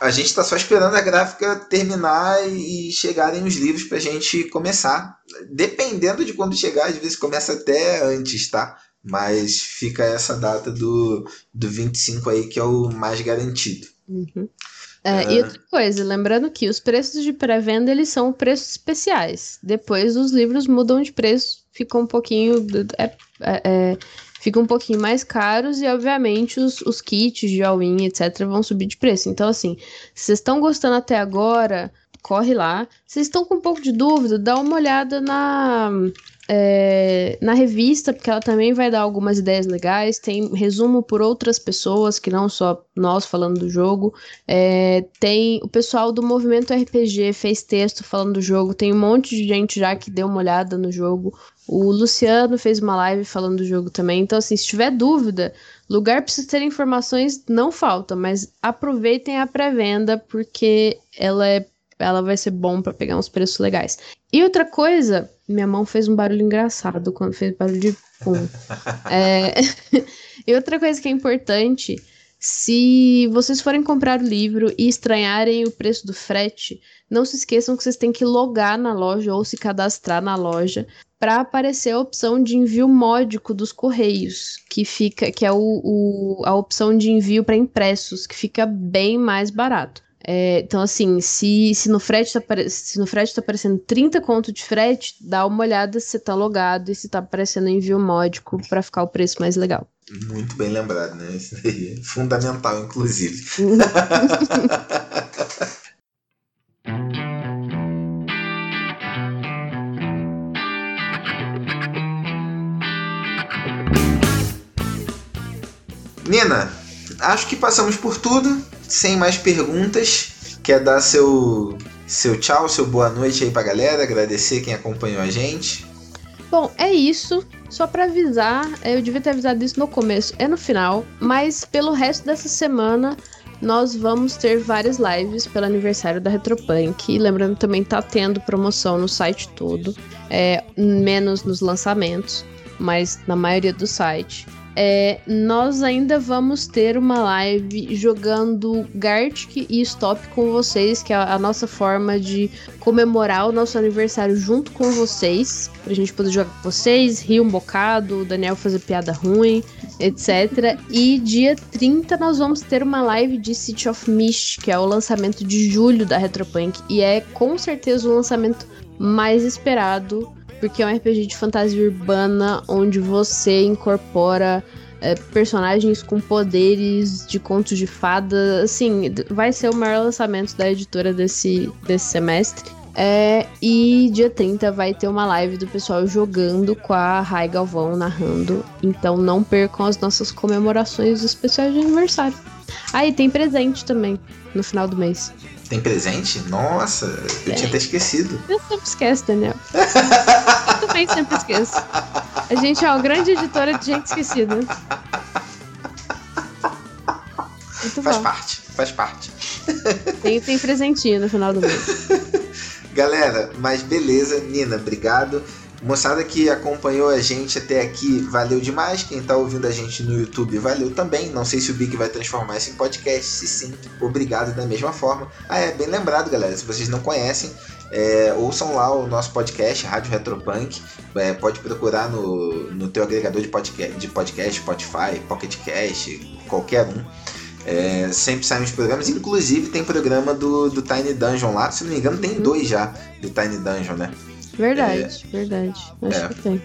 A gente está só esperando a gráfica terminar e chegarem os livros para a gente começar. Dependendo de quando chegar, às vezes começa até antes, tá? Mas fica essa data do, do 25 aí que é o mais garantido. Uhum. É, E outra coisa, lembrando que os preços de pré-venda eles são preços especiais. Depois os livros mudam de preço, ficam um pouquinho. É, é, é, ficam um pouquinho mais caros e, obviamente, os, os kits de all-in, etc., vão subir de preço. Então, assim, se vocês estão gostando até agora, corre lá. Vocês estão com um pouco de dúvida? Dá uma olhada na é, na revista, porque ela também vai dar algumas ideias legais. Tem resumo por outras pessoas, que não só nós falando do jogo. É, tem o pessoal do movimento RPG fez texto falando do jogo. Tem um monte de gente já que deu uma olhada no jogo. O Luciano fez uma live falando do jogo também. Então, assim, se tiver dúvida, lugar para vocês terem informações não falta, mas aproveitem a pré-venda porque ela é ela vai ser bom para pegar uns preços legais. E outra coisa, minha mão fez um barulho engraçado quando fez barulho de pum. [LAUGHS] é... [LAUGHS] e outra coisa que é importante, se vocês forem comprar o livro e estranharem o preço do frete, não se esqueçam que vocês têm que logar na loja ou se cadastrar na loja para aparecer a opção de envio módico dos correios, que fica, que é o, o a opção de envio para impressos, que fica bem mais barato. É, então, assim, se, se, no frete tá, se no frete tá aparecendo 30 conto de frete, dá uma olhada se tá logado e se tá aparecendo envio módico para ficar o preço mais legal. Muito bem lembrado, né? Isso daí é fundamental, inclusive. [LAUGHS] Nina, acho que passamos por tudo sem mais perguntas, quer dar seu, seu tchau, seu boa noite aí pra galera, agradecer quem acompanhou a gente. Bom, é isso. Só para avisar, eu devia ter avisado isso no começo, é no final, mas pelo resto dessa semana nós vamos ter várias lives pelo aniversário da Retropunk. E lembrando também tá tendo promoção no site todo, é, menos nos lançamentos, mas na maioria do site. É, nós ainda vamos ter uma live jogando Gartic e Stop com vocês, que é a nossa forma de comemorar o nosso aniversário junto com vocês, pra gente poder jogar com vocês, rir um bocado, o Daniel fazer piada ruim, etc. E dia 30 nós vamos ter uma live de City of Mist, que é o lançamento de julho da Retropunk, e é com certeza o lançamento mais esperado porque é um RPG de fantasia urbana onde você incorpora é, personagens com poderes de contos de fada. Assim, vai ser o maior lançamento da editora desse, desse semestre. É, e dia 30 vai ter uma live do pessoal jogando com a Rai Galvão narrando. Então não percam as nossas comemorações especiais de aniversário. Ah, e tem presente também no final do mês. Tem presente? Nossa, eu tinha até esquecido. Eu sempre esqueço, Daniel. [LAUGHS] eu também sempre esqueço. A gente é uma grande editora de gente esquecida. Muito faz bom. parte, faz parte. [LAUGHS] Tem, tem presentinho no final do mês. Galera, mas beleza, Nina, obrigado. Moçada que acompanhou a gente até aqui, valeu demais. Quem tá ouvindo a gente no YouTube, valeu também. Não sei se o Big vai transformar isso em podcast. Se sim, obrigado da mesma forma. Ah, é bem lembrado, galera. Se vocês não conhecem, é, ouçam lá o nosso podcast, Rádio Retropunk. É, pode procurar no, no teu agregador de podcast, de podcast, Spotify, Pocket Cast, qualquer um. É, sempre saem os programas, inclusive tem programa do, do Tiny Dungeon lá. Se não me engano, tem dois já do Tiny Dungeon, né? Verdade, é... verdade. Acho é. que tem.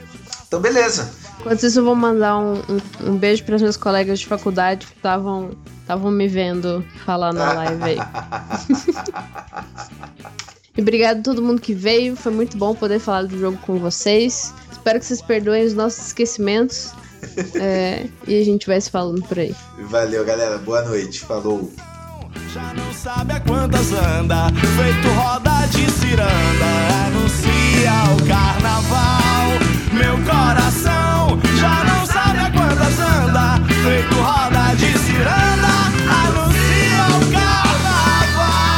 Então, beleza. Enquanto isso, eu vou mandar um, um, um beijo para os meus colegas de faculdade que estavam me vendo falar na live aí. [LAUGHS] e obrigado a todo mundo que veio. Foi muito bom poder falar do jogo com vocês. Espero que vocês perdoem os nossos esquecimentos. [LAUGHS] é, e a gente vai se falando por aí. Valeu, galera. Boa noite. Falou. Já não sabe a quantas anda, feito roda de ciranda, anuncia o carnaval. Meu coração já não sabe a quantas anda, feito roda de ciranda, anuncia o carnaval.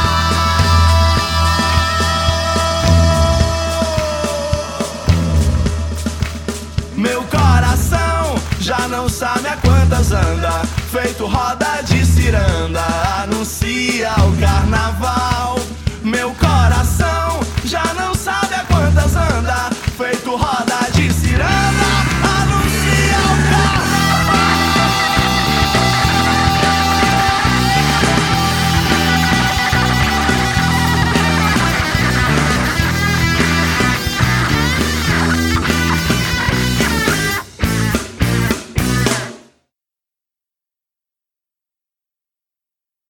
Meu coração já não sabe a quantas anda, feito roda de ciranda, anuncia o carnaval.